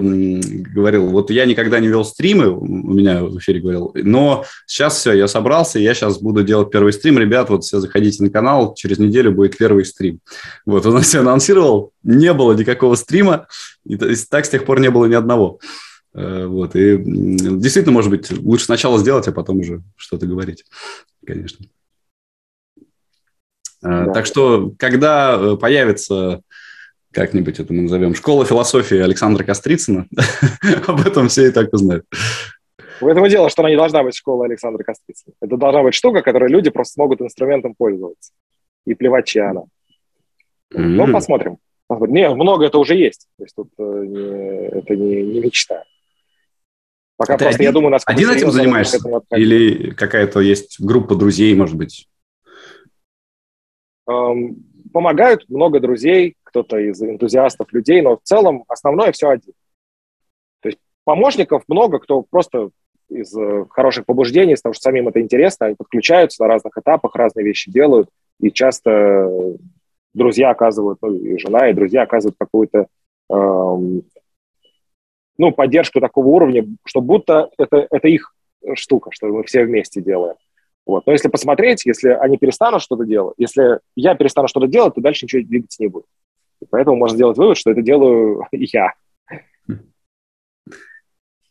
говорил, вот я никогда не вел стримы, у меня в эфире говорил, но сейчас все, я собрался, я сейчас буду делать первый стрим, ребят, вот все заходите на канал, через неделю будет первый стрим. Вот, он все анонсировал, не было никакого стрима, и так с тех пор не было ни одного. Э, вот, и действительно, может быть, лучше сначала сделать, а потом уже что-то говорить, конечно. Э, да. Так что, когда э, появится как-нибудь это мы назовем, школа философии Александра Кострицына. Об этом все и так узнают. В этом и дело, что она не должна быть школа Александра Кострицына. Это должна быть штука, которой люди просто смогут инструментом пользоваться. И плевать, чья она. Mm-hmm. Ну, посмотрим. посмотрим. Не, много это уже есть. То есть тут э, не, это не, не мечта. Пока а просто, один, я думаю, насколько Один этим занимаешься? Или какая-то есть группа друзей, может быть? Эм, помогают много друзей, кто-то из энтузиастов людей, но в целом основное все один. То есть помощников много, кто просто из э, хороших побуждений, потому что самим это интересно, они подключаются на разных этапах, разные вещи делают, и часто друзья оказывают, ну, и жена, и друзья оказывают какую-то эм, ну, поддержку такого уровня, что будто это, это их штука, что мы все вместе делаем. Вот. Но если посмотреть, если они перестанут что-то делать, если я перестану что-то делать, то дальше ничего двигаться не будет. И поэтому можно сделать вывод, что это делаю я.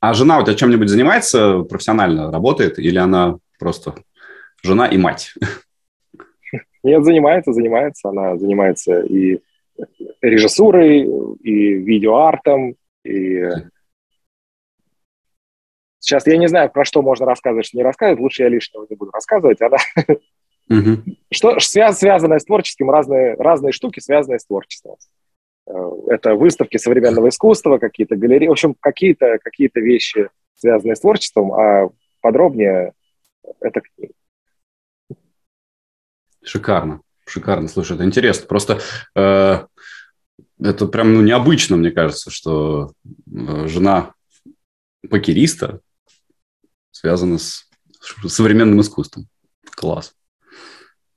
А жена у тебя чем-нибудь занимается профессионально, работает, или она просто жена и мать? Нет, занимается, занимается. Она занимается и режиссурой, и видеоартом, и... Сейчас я не знаю, про что можно рассказывать, что не рассказывать. Лучше я лишнего не буду рассказывать. Она... Угу. Что связ, связанное с творческим, разные, разные штуки, связанные с творчеством. Э, это выставки современного искусства, какие-то галереи, в общем, какие-то какие вещи, связанные с творчеством, а подробнее это книга. Шикарно, шикарно. Слушай, это интересно. Просто э, это прям ну, необычно, мне кажется, что э, жена покериста связана с современным искусством. Класс.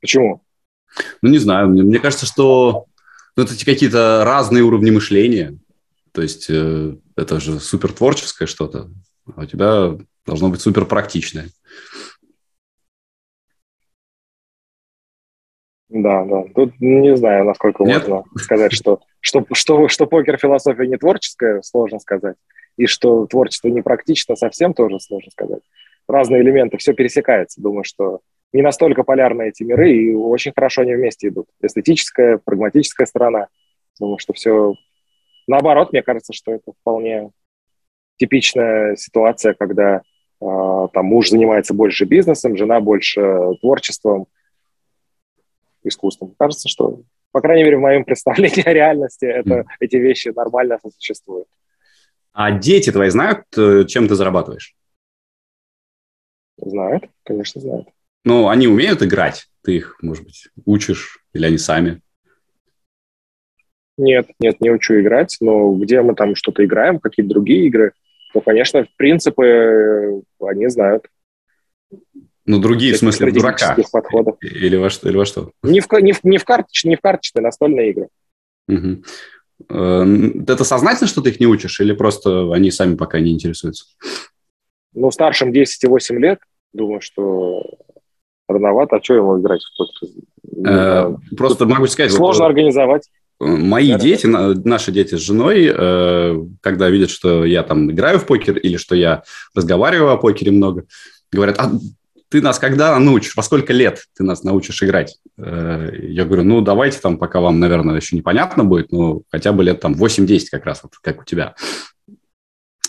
Почему? Ну, не знаю. Мне, кажется, что ну, это какие-то разные уровни мышления. То есть э, это же супер творческое что-то, а у тебя должно быть супер практичное. Да, да. Тут не знаю, насколько Нет? можно сказать, что, что, что, что покер-философия не творческая, сложно сказать. И что творчество не практично, совсем тоже сложно сказать. Разные элементы, все пересекается. Думаю, что не настолько полярны эти миры, и очень хорошо они вместе идут. Эстетическая, прагматическая сторона. Думаю, что все... Наоборот, мне кажется, что это вполне типичная ситуация, когда э, там муж занимается больше бизнесом, жена больше творчеством, искусством. Кажется, что, по крайней мере, в моем представлении о реальности это, эти вещи нормально существуют. А дети твои знают, э, чем ты зарабатываешь? Знают, конечно, знают. Ну, они умеют играть? Ты их, может быть, учишь? Или они сами? Нет, нет, не учу играть, но где мы там что-то играем, какие-то другие игры, то, конечно, в принципе, э, они знают. Ну, другие, в смысле, дурака? Подходов. Или во что? Или во что? Не в, не в, не в, карточ, не в карточные, настольные игры. Угу. Это сознательно, что ты их не учишь, или просто они сами пока не интересуются? Ну, старшим 10 и 8 лет, думаю, что рановато. А что ему играть? Э, просто могу сказать... Сложно вот, организовать. Мои да, дети, да. наши дети с женой, э, когда видят, что я там играю в покер или что я разговариваю о покере много, говорят, а ты нас когда научишь? Во сколько лет ты нас научишь играть? Э, я говорю, ну, давайте там, пока вам, наверное, еще непонятно будет, но хотя бы лет там 8-10 как раз, вот, как у тебя.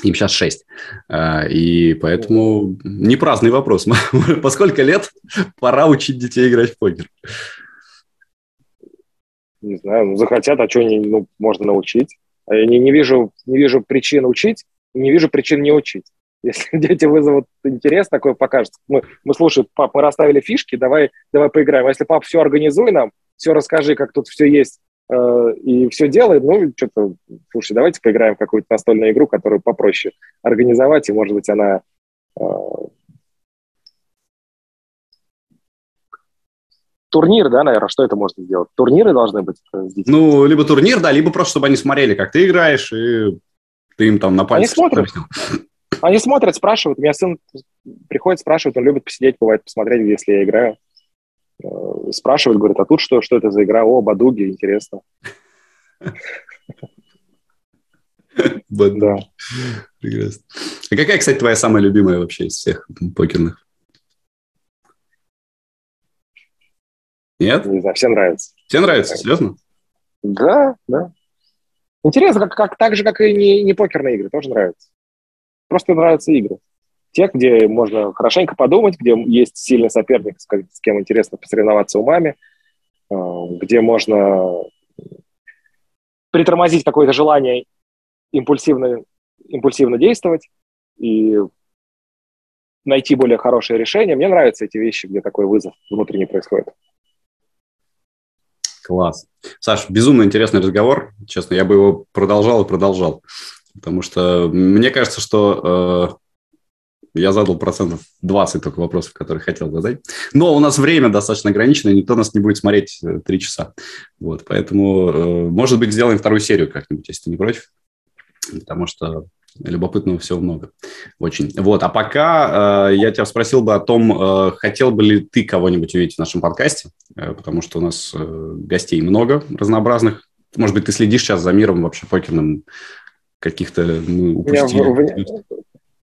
Им сейчас 6. Э, и поэтому не праздный вопрос. По сколько лет пора учить детей играть в покер? Не знаю, ну, захотят, а что не, ну, можно научить? А я не, не, вижу, не вижу причин учить, не вижу причин не учить. Если дети вызовут интерес такой, покажут. Мы, мы слушаем, пап, мы расставили фишки, давай, давай поиграем. А если пап, все организуй нам, все расскажи, как тут все есть, и все делает, ну, что-то, слушай, давайте поиграем в какую-то настольную игру, которую попроще организовать, и, может быть, она э, турнир, да, наверное, что это можно сделать? Турниры должны быть с детьми? Ну, либо турнир, да, либо просто, чтобы они смотрели, как ты играешь, и ты им там на пальцы... Они смотрят. Они смотрят, спрашивают. У меня сын приходит, спрашивает, он любит посидеть, бывает, посмотреть, если я играю. Э, спрашивает, говорит, а тут что, что это за игра? О, Бадуги, интересно. Да. Прекрасно. А какая, кстати, твоя самая любимая вообще из всех покерных? Нет? Не знаю, все нравится. Все нравится, серьезно? Да, да. Интересно, как, как, так же, как и не, не покерные игры, тоже нравится. Просто нравятся игры. Те, где можно хорошенько подумать, где есть сильный соперник, с кем интересно посоревноваться умами, э, где можно притормозить какое-то желание импульсивно, импульсивно действовать и найти более хорошее решение. Мне нравятся эти вещи, где такой вызов внутренний происходит. Класс. Саш, безумно интересный разговор. Честно, я бы его продолжал и продолжал. Потому что мне кажется, что э, я задал процентов 20 только вопросов, которые хотел задать. Но у нас время достаточно ограничено, и никто нас не будет смотреть э, три часа. Вот, поэтому, э, может быть, сделаем вторую серию как-нибудь, если ты не против. Потому что любопытного всего много. Очень. Вот. А пока э, я тебя спросил бы о том, э, хотел бы ли ты кого-нибудь увидеть в нашем подкасте, э, потому что у нас э, гостей много разнообразных. Может быть, ты следишь сейчас за миром вообще покерным каких-то мы упустили.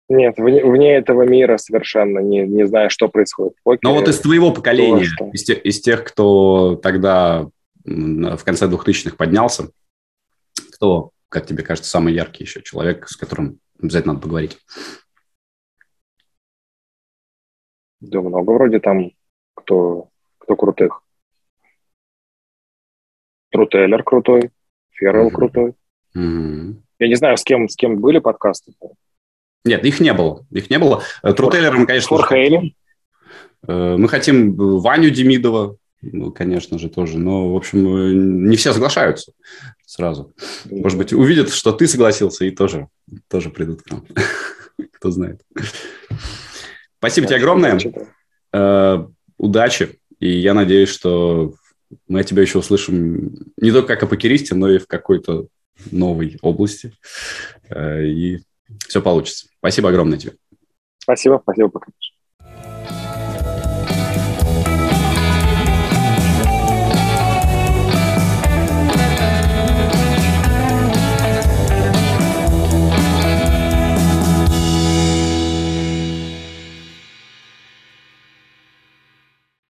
Нет, вне, вне этого мира совершенно не, не знаю, что происходит в покере. Но вот из твоего поколения, то, из, те, из тех, кто тогда в конце 2000-х поднялся, кто, как тебе кажется, самый яркий еще человек, с которым обязательно надо поговорить? Да много вроде там, кто, кто крутых. Трутейлер крутой, Феррелл mm-hmm. крутой. Mm-hmm. Я не знаю, с кем, с кем были подкасты. Нет, их не было. Их не было. Э, Трутейлером, конечно... Форхейли. Э, мы хотим Ваню Демидова, ну, конечно же, тоже. Но, в общем, э, не все соглашаются сразу. Может быть, увидят, что ты согласился, и тоже, тоже придут к нам. Кто знает. Спасибо тебе огромное. Удачи. И я надеюсь, что мы тебя еще услышим не только как о покеристе, но и в какой-то новой области. И все получится. Спасибо огромное тебе. Спасибо, спасибо, пока.